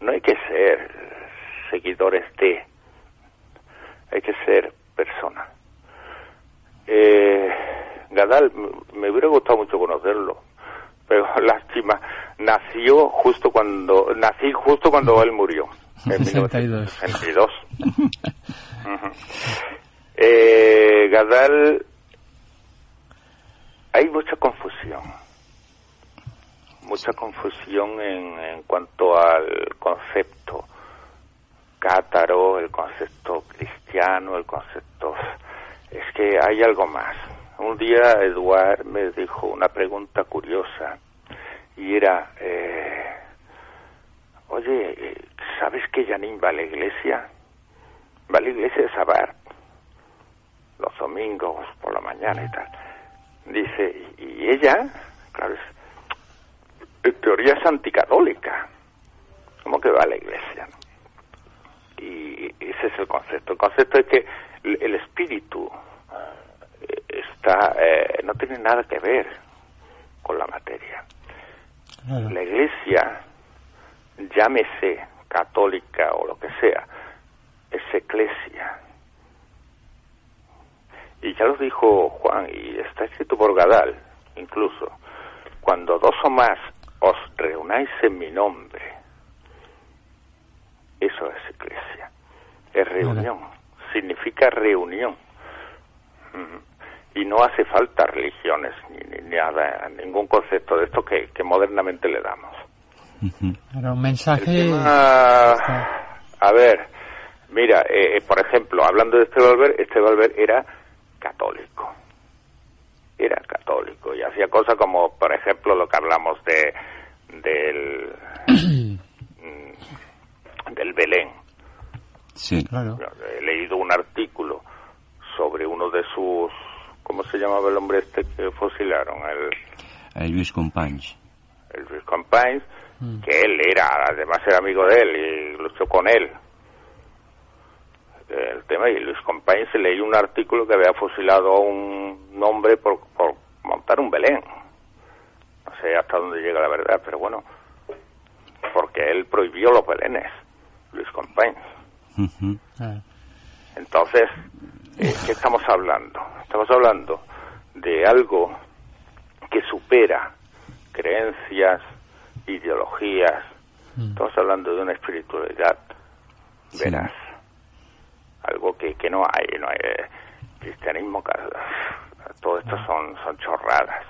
no hay que ser seguidores de, hay que ser persona. Eh, Gadal, me hubiera gustado mucho conocerlo, pero (laughs) lástima, nació justo cuando, nací justo cuando él murió. En (laughs) 62. 1962. Ujú. Eh, Gadal, hay mucha confusión, mucha confusión en, en cuanto al concepto cátaro, el concepto cristiano, el concepto... Es que hay algo más. Un día Eduard me dijo una pregunta curiosa y era, eh, oye, ¿sabes que Janine va a la iglesia? Va a la iglesia de Sabar, los domingos por la mañana y tal. Dice, y ella, claro, en teoría es anticatólica. ¿Cómo que va a la iglesia? Y ese es el concepto. El concepto es que el espíritu eh, está eh, no tiene nada que ver con la materia. La iglesia, llámese católica o lo que sea, es eclesia. Y ya lo dijo Juan, y está escrito por Gadal, incluso, cuando dos o más os reunáis en mi nombre, eso es iglesia, es reunión, significa reunión. Y no hace falta religiones ni, nada, ningún concepto de esto que, modernamente le damos. un mensaje. a ver, mira, eh, eh, por ejemplo, hablando de este Valver, este Valver era católico. Era católico y hacía cosas como, por ejemplo, lo que hablamos de del mm, del Belén. Sí, claro. He leído un artículo sobre uno de sus ¿cómo se llamaba el hombre este que fusilaron? El, el Luis Companys. El Luis Companys, mm. que él era, además era amigo de él y luchó con él. El tema, y Luis Companys se leyó un artículo que había fusilado a un hombre por, por montar un Belén. No sé hasta dónde llega la verdad, pero bueno, porque él prohibió los Belenes, Luis Companys. Ah. Entonces, eh, ¿qué estamos hablando? Estamos hablando de algo que supera creencias, ideologías. Mm. Estamos hablando de una espiritualidad veraz. Algo que, que no hay, no hay eh, cristianismo, todo esto son, son chorradas.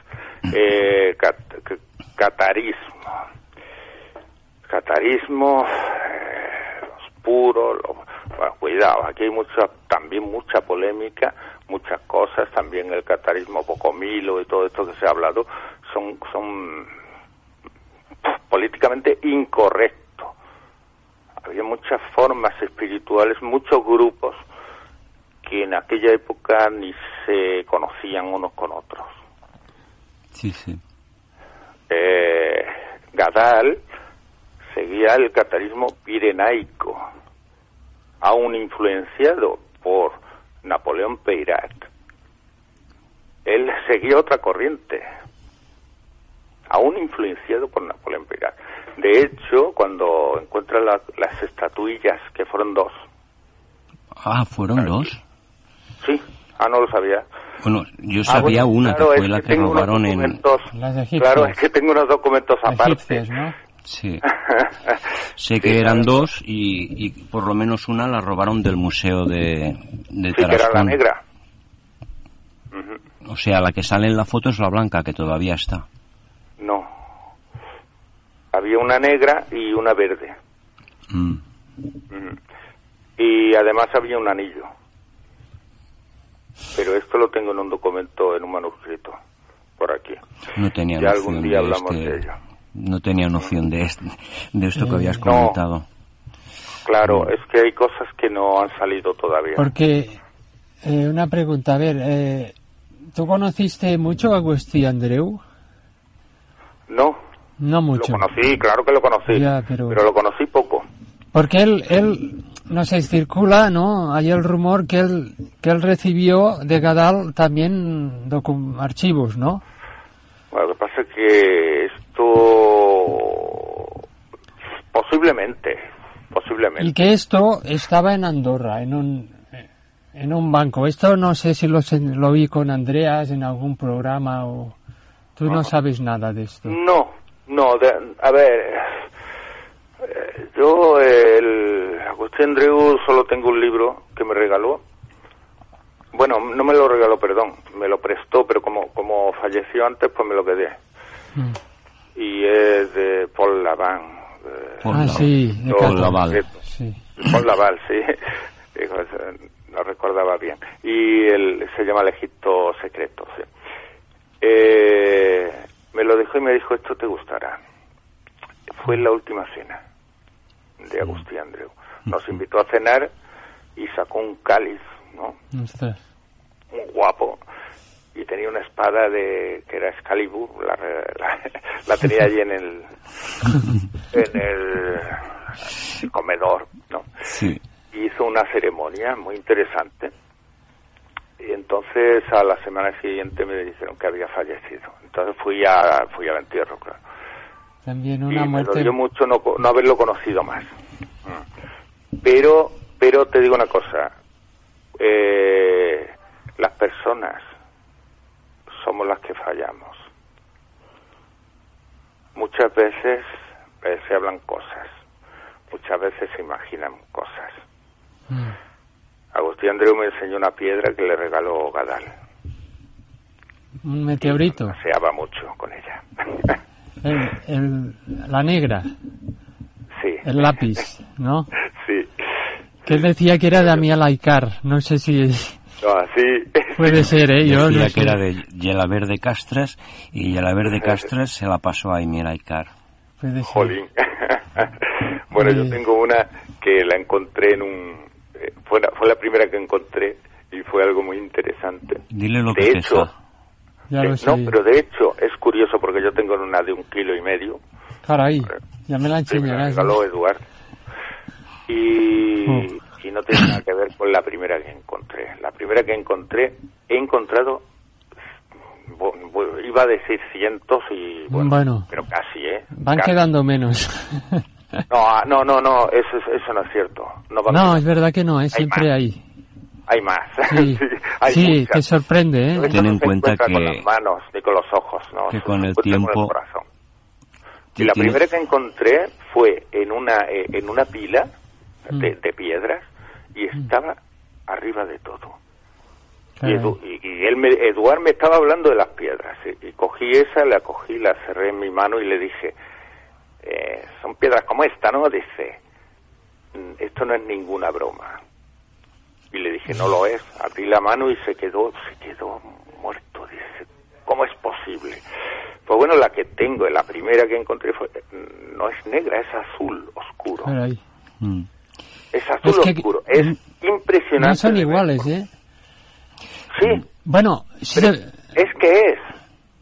Eh, catarismo. Catarismo, eh, los puros, bueno, cuidado, aquí hay mucha, también mucha polémica, muchas cosas, también el catarismo pocomilo y todo esto que se ha hablado son, son políticamente incorrecto. Había muchas formas espirituales, muchos grupos que en aquella época ni se conocían unos con otros. Sí, sí. Eh, Gadal seguía el catarismo pirenaico aún influenciado por Napoleón Peyrat, él seguía otra corriente, aún influenciado por Napoleón Peyrat. De hecho, cuando encuentra las estatuillas, que fueron dos. Ah, ¿fueron dos? Sí, ah, no lo sabía. Bueno, yo ah, sabía una, que fue la que, robaron en... Claro, es que tengo unos documentos aparte. Sí. (laughs) sé que eran dos y, por lo menos una la robaron del museo de, de sí, que era la negra. O sea, la que sale en la foto es la blanca, que todavía está. No. Había una negra y una verde. Mm. Y además había un anillo. Pero esto lo tengo en un documento, en un manuscrito, por aquí. No tenía ya algún día hablamos este de ello no tenía noción de, de esto que habías comentado. Claro, es que hay cosas que no han salido todavía. Porque, eh, una pregunta, a ver, eh, ¿tú conociste mucho a Agustí Andreu? No. No mucho. Lo conocí, claro que lo conocí, pero... lo conocí poco. Porque él, él, no sé, circula, ¿no? Hay el rumor que él, que él recibió de Gadal también archivos, ¿no? Bueno, lo que pasa es que esto posiblemente, posiblemente. Y que esto estaba en Andorra, en un, en un banco. Esto no sé si lo, lo vi con Andreas en algún programa o... Tú no, sabes nada de esto. No, no, a ver, yo, el Agustín Andreu, solo tengo un libro que me regaló. Bueno, no me lo regaló, perdón, me lo prestó, pero como, como falleció antes, pues me lo quedé. Mm y es de Paul Laván. ah, sí, de Paul Laval. Sí. Paul Laval, sí. (laughs) no recordaba bien. Y el, se llama El Egipto Secreto, sí. Eh, me lo dejó y me dijo, esto te gustará. Fue la última cena. de Agustín Andreu. Nos invitó a cenar y sacó un cáliz, ¿no? Ostras. Muy guapo. Y tenía una espada de que era Excalibur, la, la, (laughs) la tenía allí en el (laughs) en el comedor, ¿no? Sí. Hizo una ceremonia muy interesante. Y entonces a la semana siguiente me dijeron que había fallecido. Entonces fui a fui al entierro, claro. También y una me muerte. dolió mucho no, no haberlo conocido más. Mm. Pero, pero te digo una cosa, eh, las personas somos las que fallamos. Muchas veces eh, se hablan cosas, muchas veces se imaginan cosas. Mm. Agustín Andreu me enseñó una piedra que le regaló Gadal. Un meteorito. Paseaba mucho con ella. (laughs) El- el- la negra. sí, El lápiz, ¿no? (laughs) sí. Que él decía que era de Amiel Aikar. No sé si No, así. (laughs) puede ser, ¿eh? Yo Decía no que sé. era de Yelaber de Castras y Yelaber de Castras se la pasó a Emir Aikar. Puede ser. Jolín. bueno, yo tengo una que la encontré en un... fue, la, fue la primera que encontré y fue algo muy interesante. Dile lo De que te hecho. Ya Eh, lo no, pero de hecho es curioso porque yo tengo una de un kilo y medio. Caray, ya me la me enseñarás. regaló Eduard. Y, Mm. y no tiene nada que ver con la primera que encontré. La primera que encontré, he encontrado, iba a decir cientos y bueno, Bueno. pero casi, ¿eh? Van Casi. quedando menos. (laughs) No, ah, no, no, no, eso, es- eso no es cierto. No, no, es verdad que no, es siempre más. hay. Hay más. (laughs) Sí, hay sí que sorprende, ¿eh? Ten no en se cuenta encuentra con que- las manos ni con los ojos, ¿no? que con el encuentra con tiempo- corazón. Sí, Y la tiene- primera que encontré fue en una eh, en una pila de, Mm. de piedras y estaba arriba de todo. Y. Edu- y- y él me, Eduard me estaba hablando de las piedras y, y cogí esa, la cogí, la cerré en mi mano y le dije, eh, son piedras como esta, ¿no? Dice, "Mm, esto no es ninguna broma. Y le dije, no lo es. Abrí la mano y se quedó, se quedó muerto. Dice, ¿cómo es posible? Pues bueno, la que tengo, la primera que encontré fue, mm, no es negra, es azul oscuro. Caray. Mm. Es azul Es que- oscuro. Es impresionante. No son iguales, ¿eh? Sí, Bueno, sí, es que es.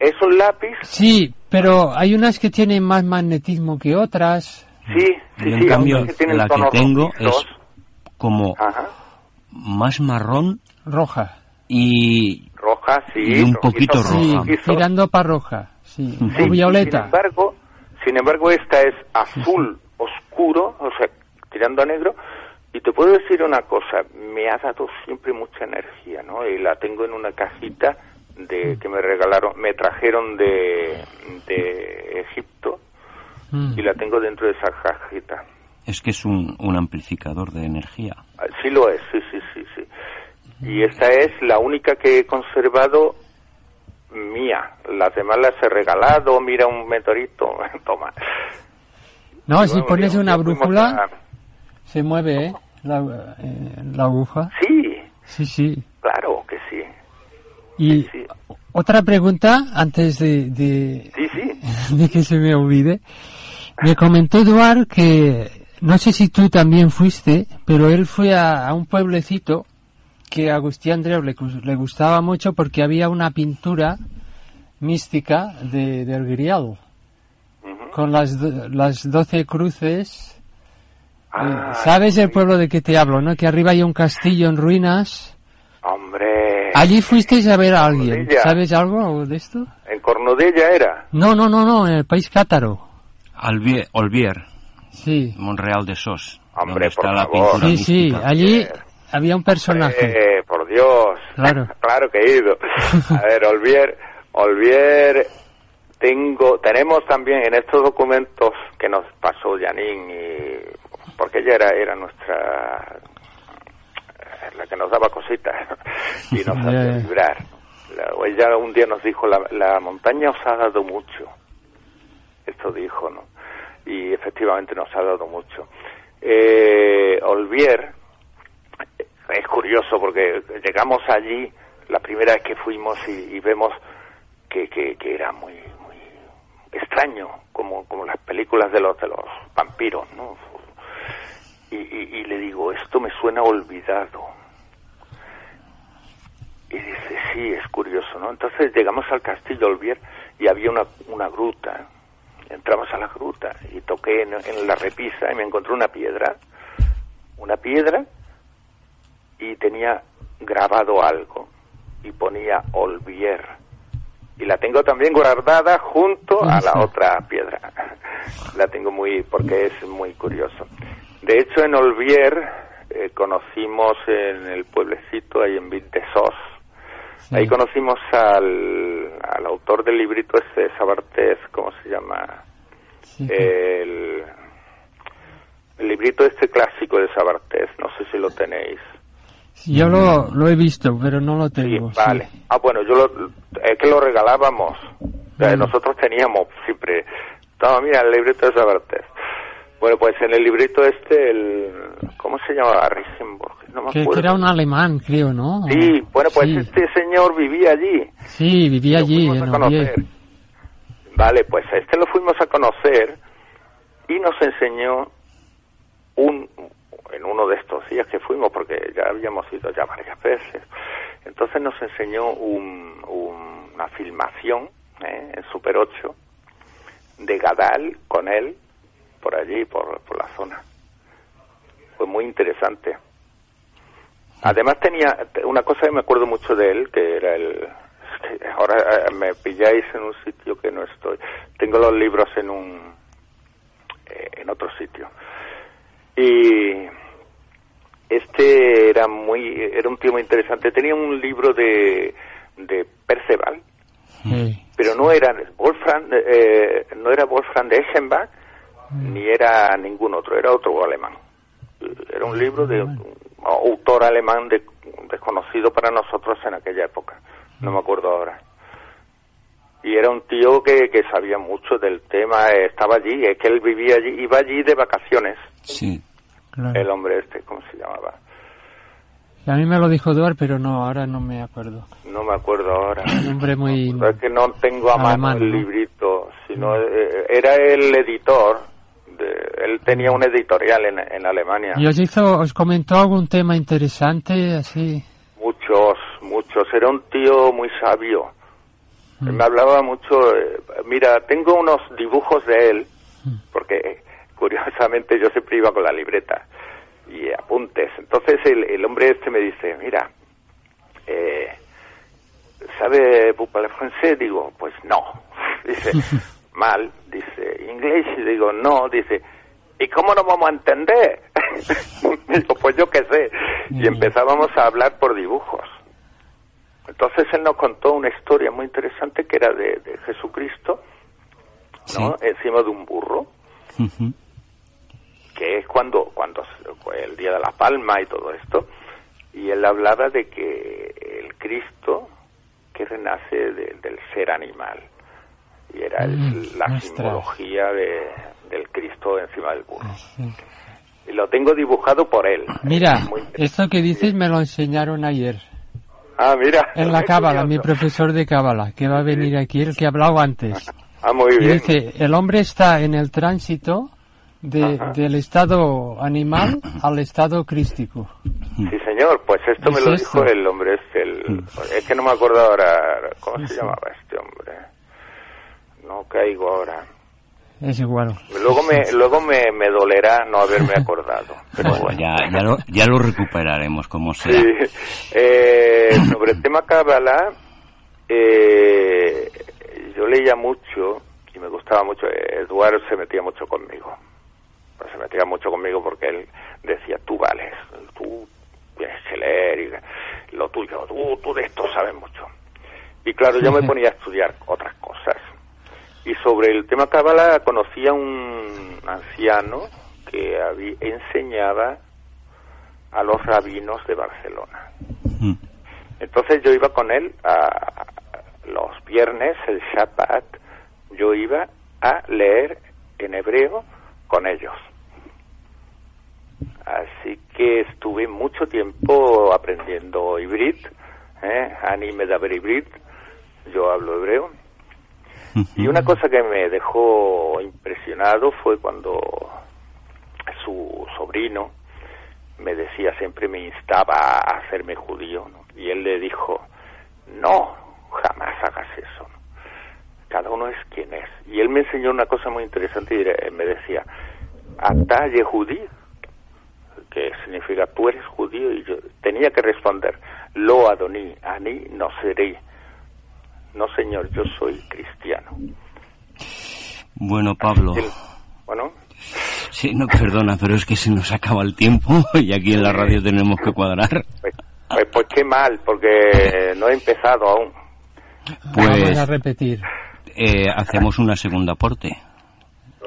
Es un lápiz. sí, pero hay unas que tienen más magnetismo que otras. Sí, sí, Y en sí. cambio, tienen la que tengo rojizos. es como Ajá. más marrón Roja. y Roja, sí. Y un rojizo, poquito roja. tirando para roja. Sí. Sí, O Sí, Sin violeta. embargo, sin embargo, esta es azul oscuro, o sea, tirando a negro. Y te puedo decir una cosa, me ha dado siempre mucha energía, ¿no? Y la tengo en una cajita de que me regalaron, me trajeron de, de Egipto Mm. y la tengo dentro de esa cajita. es que es un, un amplificador de energía. Ah, Sí lo es, sí, sí, sí, sí. Y esta es la única que he conservado mía. Las demás las he regalado, mira un meteorito, (laughs) toma. No, si pones un una brújula, se mueve, ¿eh? La, eh, la aguja. Sí, Sí, sí. claro que sí. Y Sí, otra pregunta, antes de, de, sí, (laughs) de que se me olvide. Me comentó Eduard que, no sé si tú también fuiste, pero él fue a, a un pueblecito que a Agustín Andreu le, le gustaba mucho porque había una pintura mística de, del Grial, Ujú. con las, do- las doce cruces. Ah, Eh, ¿Sabes el pueblo de que te hablo, no? Que arriba hay un castillo en ruinas. Hombre, Allí fuisteis a ver a alguien. Cornudella. ¿Sabes algo de esto? en Cornudella era. No, no, no, no, en el país cátaro. Albier, Olvier, Sí. Monreal de Sos, Hombre, donde está la favor. pintura Sí, sí, allí había un personaje. Eh, por Dios. Claro. (laughs) claro que he ido. A ver, Olvier, Olvier, tengo, tenemos también en estos documentos que nos pasó Janine, y, porque ella era, era nuestra, la que nos daba cositas (laughs) y nos hacía vibrar. La- ella un día nos dijo, la, la montaña os ha dado mucho. Esto dijo, ¿no? Y efectivamente nos ha dado mucho. Eh, Olvier, es curioso porque llegamos allí la primera vez que fuimos y, y vemos que, que, que era muy muy extraño como como las películas de los de los vampiros no y, y, le digo, esto me suena olvidado. Y dice, sí, es curioso, ¿no? Entonces llegamos al castillo Olvier y había una, una gruta. Entramos a la gruta y toqué en, en la repisa y me encontré una piedra. Una piedra y tenía grabado algo y ponía Olvier. Y la tengo también guardada junto a la otra piedra. (laughs) La tengo muy, porque es muy curioso. De hecho, en Olvier eh, conocimos en el pueblecito, ahí en Vintesos, ahí conocimos al, al autor del librito este de Sabartés, ¿cómo se llama? El, el librito este clásico de Sabartés, no sé si lo tenéis. Yo lo, lo he visto, pero no lo tengo. vale. Ah, bueno, yo lo, es que lo regalábamos. nosotros teníamos siempre. Mira, el librito de Sabartés. Bueno, pues en el librito este, el, ¿cómo se llamaba? Risenborg, (laughs) no me que, acuerdo. Que era un alemán, creo, ¿no? Sí, bueno, pues este señor vivía allí. Sí, vivía allí, en Vale, pues a este lo fuimos a conocer y nos enseñó un, en uno de estos días que fuimos, porque ya habíamos ido ya varias veces, entonces nos enseñó un, una filmación ¿eh? en Super 8 de Gadal con él por allí, por, por la zona. Fue muy interesante. Además tenía una cosa que me acuerdo mucho de él, que era el... ahora eh, me pilláis en un sitio que no estoy. Tengo los libros en un... Eh, en otro sitio. Y este era muy era un tío muy interesante tenía un libro de de Perceval pero no era Wolfram eh, no era Wolfram de Eschenbach ni era ningún otro era otro alemán era un libro de un autor alemán desconocido para nosotros en aquella época. No me acuerdo ahora. Y era un tío que, que sabía mucho del tema estaba allí es que él vivía allí iba allí de vacaciones. Sí. El hombre este, ¿cómo se llamaba? A mí me lo dijo Eduard, pero no, ahora no me acuerdo. No me acuerdo ahora. Un hombre muy... es que no tengo a mano el librito, sino eh, era el editor, de, él tenía un editorial en, en Alemania. ¿Y os hizo, os comentó algún tema interesante así? Muchos, muchos. Era un tío muy sabio. Mm. Me hablaba mucho, eh, mira, tengo unos dibujos de él, mm. porque (laughs) curiosamente yo siempre iba con la libreta y apuntes. Entonces el, hombre este me dice, mira, eh, ¿sabe le francés? Digo, pues no. (laughs) Dice, (laughs) mal. Dice, inglés? Y digo, no. Dice, ¿y cómo nos vamos a entender? (laughs) digo, pues yo qué sé. Y empezábamos a hablar por dibujos. Entonces él nos contó una historia muy interesante que era de, Jesucristo, ¿no? Encima de un burro que es cuando, cuando el Día de la Palma y todo esto, y él hablaba de que el Cristo que renace del ser animal, y era mm, la simbología de, del Cristo encima del burro. Y lo tengo dibujado por él. Mira, esto que dices me lo enseñaron ayer. Ah, mira. En la Cábala, mi profesor de Cábala, que va a venir aquí, el que hablaba antes. (laughs) Ah, muy bien. Y dice, el hombre está en el tránsito del estado animal al estado crístico. Sí, señor, pues esto me lo dijo el hombre este, el, es que no me acuerdo ahora, ¿cómo se llamaba este hombre? No caigo ahora. Es igual. Luego me, luego me, me dolerá no haberme (laughs) acordado. Pero ya, ya, lo, ya lo recuperaremos como sea. Eh, sobre el (coughs) tema Cábala, eh, yo leía mucho y me gustaba mucho. Eduardo se metía mucho conmigo se metía mucho conmigo porque él decía, tú vales, tú tienes que leer y lo tuyo, tú, tú de esto sabes mucho. Y claro, yo me (laughs) ponía a estudiar otras cosas. Y sobre el tema Cábala conocía un anciano que había, enseñaba a los rabinos de Barcelona. Entonces yo iba con él a los viernes, el Shabbat, yo iba a leer en hebreo con ellos. Así que estuve mucho tiempo aprendiendo hibrid, ¿eh? anime de haber hibrid, yo hablo hebreo. Y una cosa que me dejó impresionado fue cuando su sobrino me decía, siempre me instaba a hacerme judío, y él le dijo, no, jamás hagas eso, cada uno es quien es. Y él me enseñó una cosa muy interesante y me decía, atalle judío, que significa tú eres judío, y yo tenía que responder, lo adoní, ani no seré. No, señor, yo soy cristiano. Bueno, Pablo. Bueno. Sí, no, perdona, pero es que se nos acaba el tiempo (laughs) y aquí en la radio tenemos que cuadrar. Pues, pues, pues qué mal, porque no he empezado aún. Pues Vamos a repetir. Eh, hacemos una segunda aporte.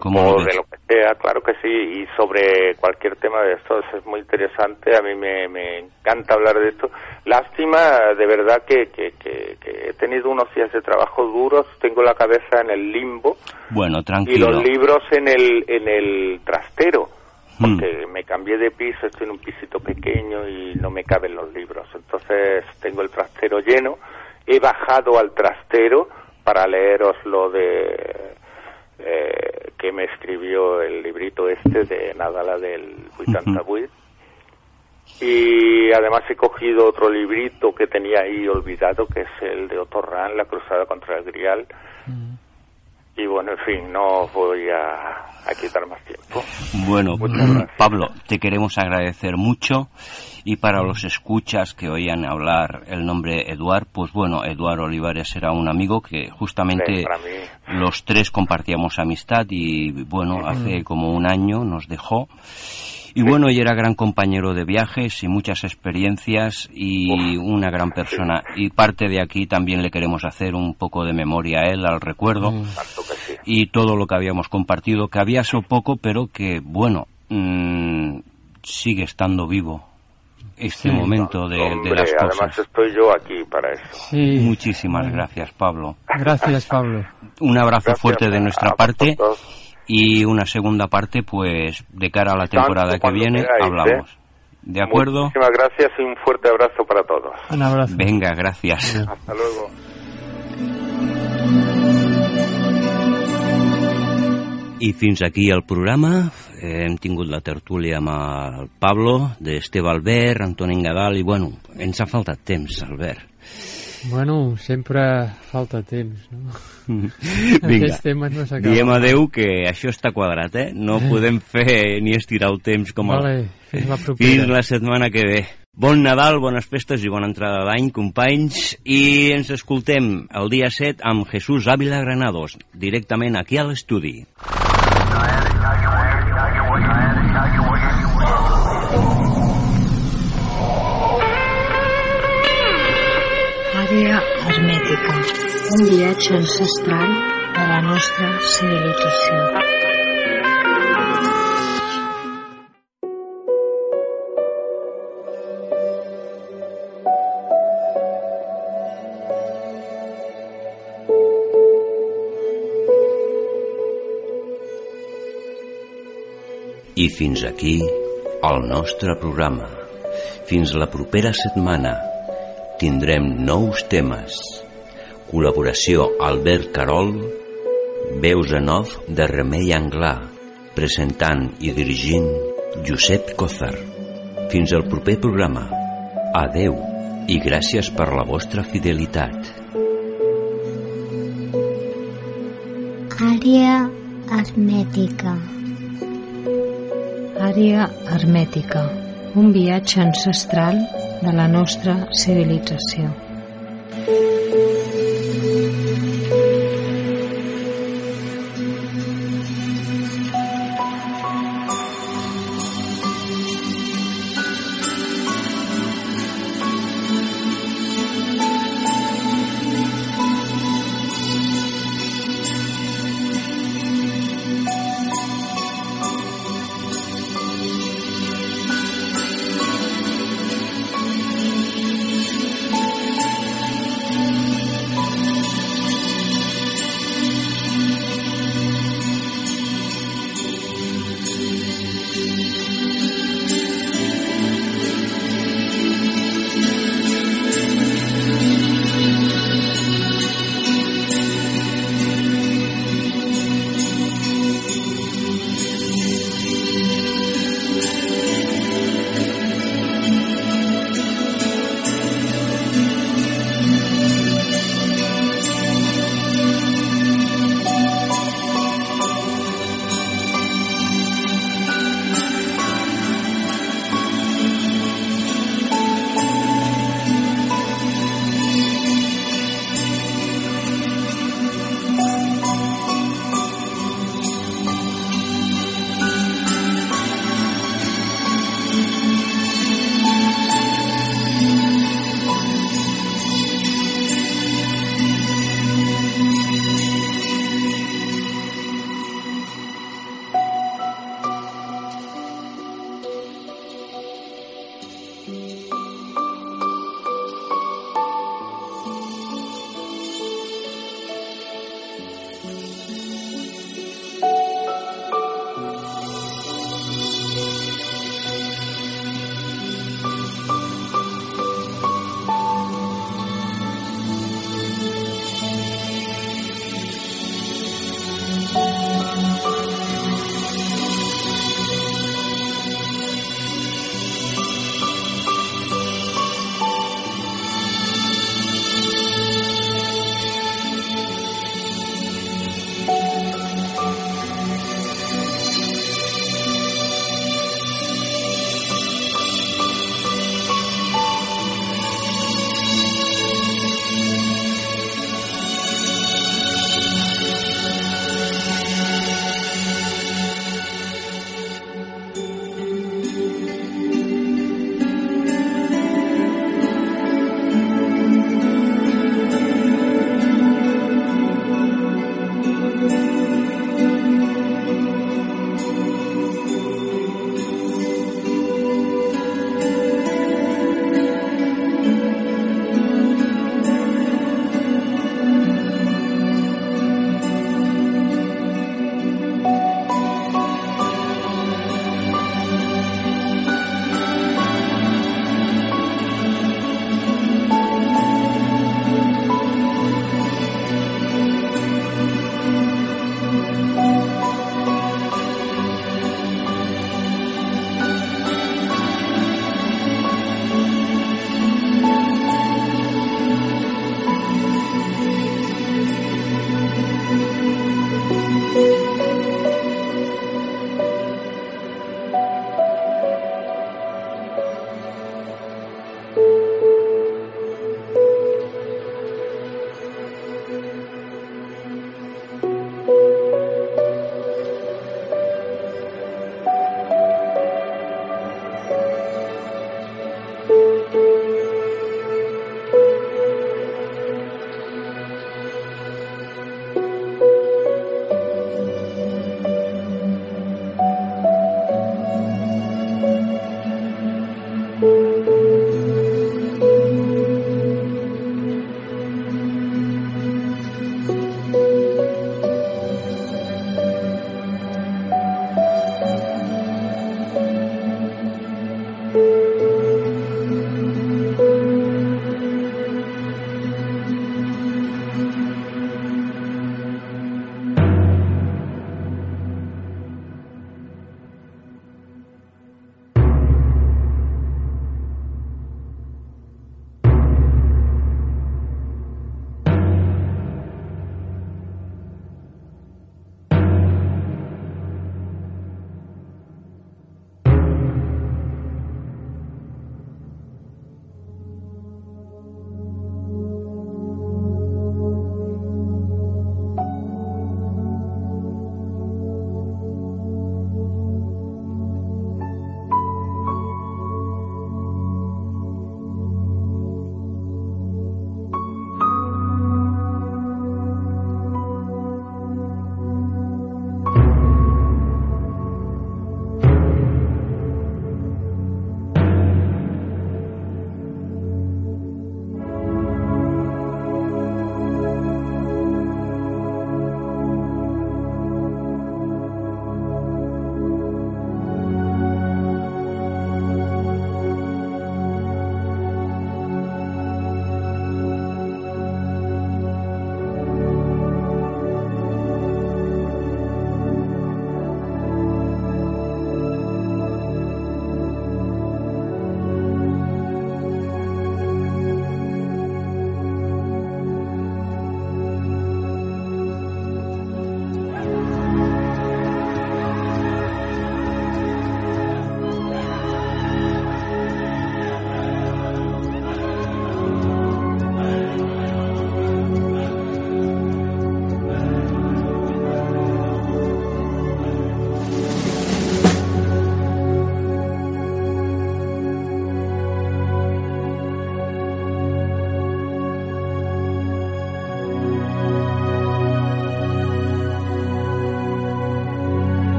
Como de lo que sea, claro que sí, y sobre cualquier tema de estos es muy interesante, a mí me, me encanta hablar de esto. Lástima, de verdad, que, que, que, he tenido unos días de trabajo duros, tengo la cabeza en el limbo. Bueno, tranquilo. Y los libros en el, en el trastero, hmm. porque me cambié de piso, estoy en un pisito pequeño y no me caben los libros. Entonces tengo el trastero lleno, he bajado al trastero para leeros lo de eh, que me escribió el librito este de Nadala del Buitantabuit. Y además he cogido otro librito que tenía ahí olvidado, que es el de Otorran, La Cruzada contra el Grial. Y bueno, en fin, no voy a, quitar más tiempo. Bueno, Pablo, te queremos agradecer mucho y para los escuchas que oían hablar el nombre Eduard, pues bueno, Eduard Olivares era un amigo que justamente los tres compartíamos amistad y bueno, hace como un año nos dejó. Y bueno, y era gran compañero de viajes y muchas experiencias y una gran persona. Y parte de aquí también le queremos hacer un poco de memoria a él, al recuerdo. Mm. Y todo lo que habíamos compartido, que había sido poco, pero que, bueno, mm, sigue estando vivo este momento de, las cosas. Además estoy yo aquí para eso. Muchísimas gracias, Pablo. Gracias, Pablo. Un abrazo fuerte de nuestra parte y una segunda parte, pues, de cara a la temporada que viene, hablamos. ¿eh? ¿De acuerdo? Muchísimas gracias y un fuerte abrazo para todos. Un abrazo. Venga, gracias. Hasta luego. I fins aquí el programa. Hem tingut la tertúlia amb el Pablo, d'Esteve Albert, Antoni Engadal, i bueno, ens ha faltat temps, Albert. Bueno, sempre falta temps, no? (laughs) Vinga, no diem adeu que això està quadrat, eh? No podem fer ni estirar el temps com vale, el... fins la propera. Fins la setmana que ve. Bon Nadal, bones festes i bona entrada d'any, companys, i ens escoltem el dia 7 amb Jesús Ávila Granados, directament aquí a l'estudi. Àrea hermètica, un viatge ancestral de la nostra civilització. I fins aquí el nostre programa. Fins la propera setmana tindrem nous temes. Col·laboració Albert Carol, veus en off de Remei Anglà, presentant i dirigint Josep Cozar. Fins al proper programa. Adeu i gràcies per la vostra fidelitat. Àrea hermètica. Àrea hermètica. Un viatge ancestral de la nostra civilització.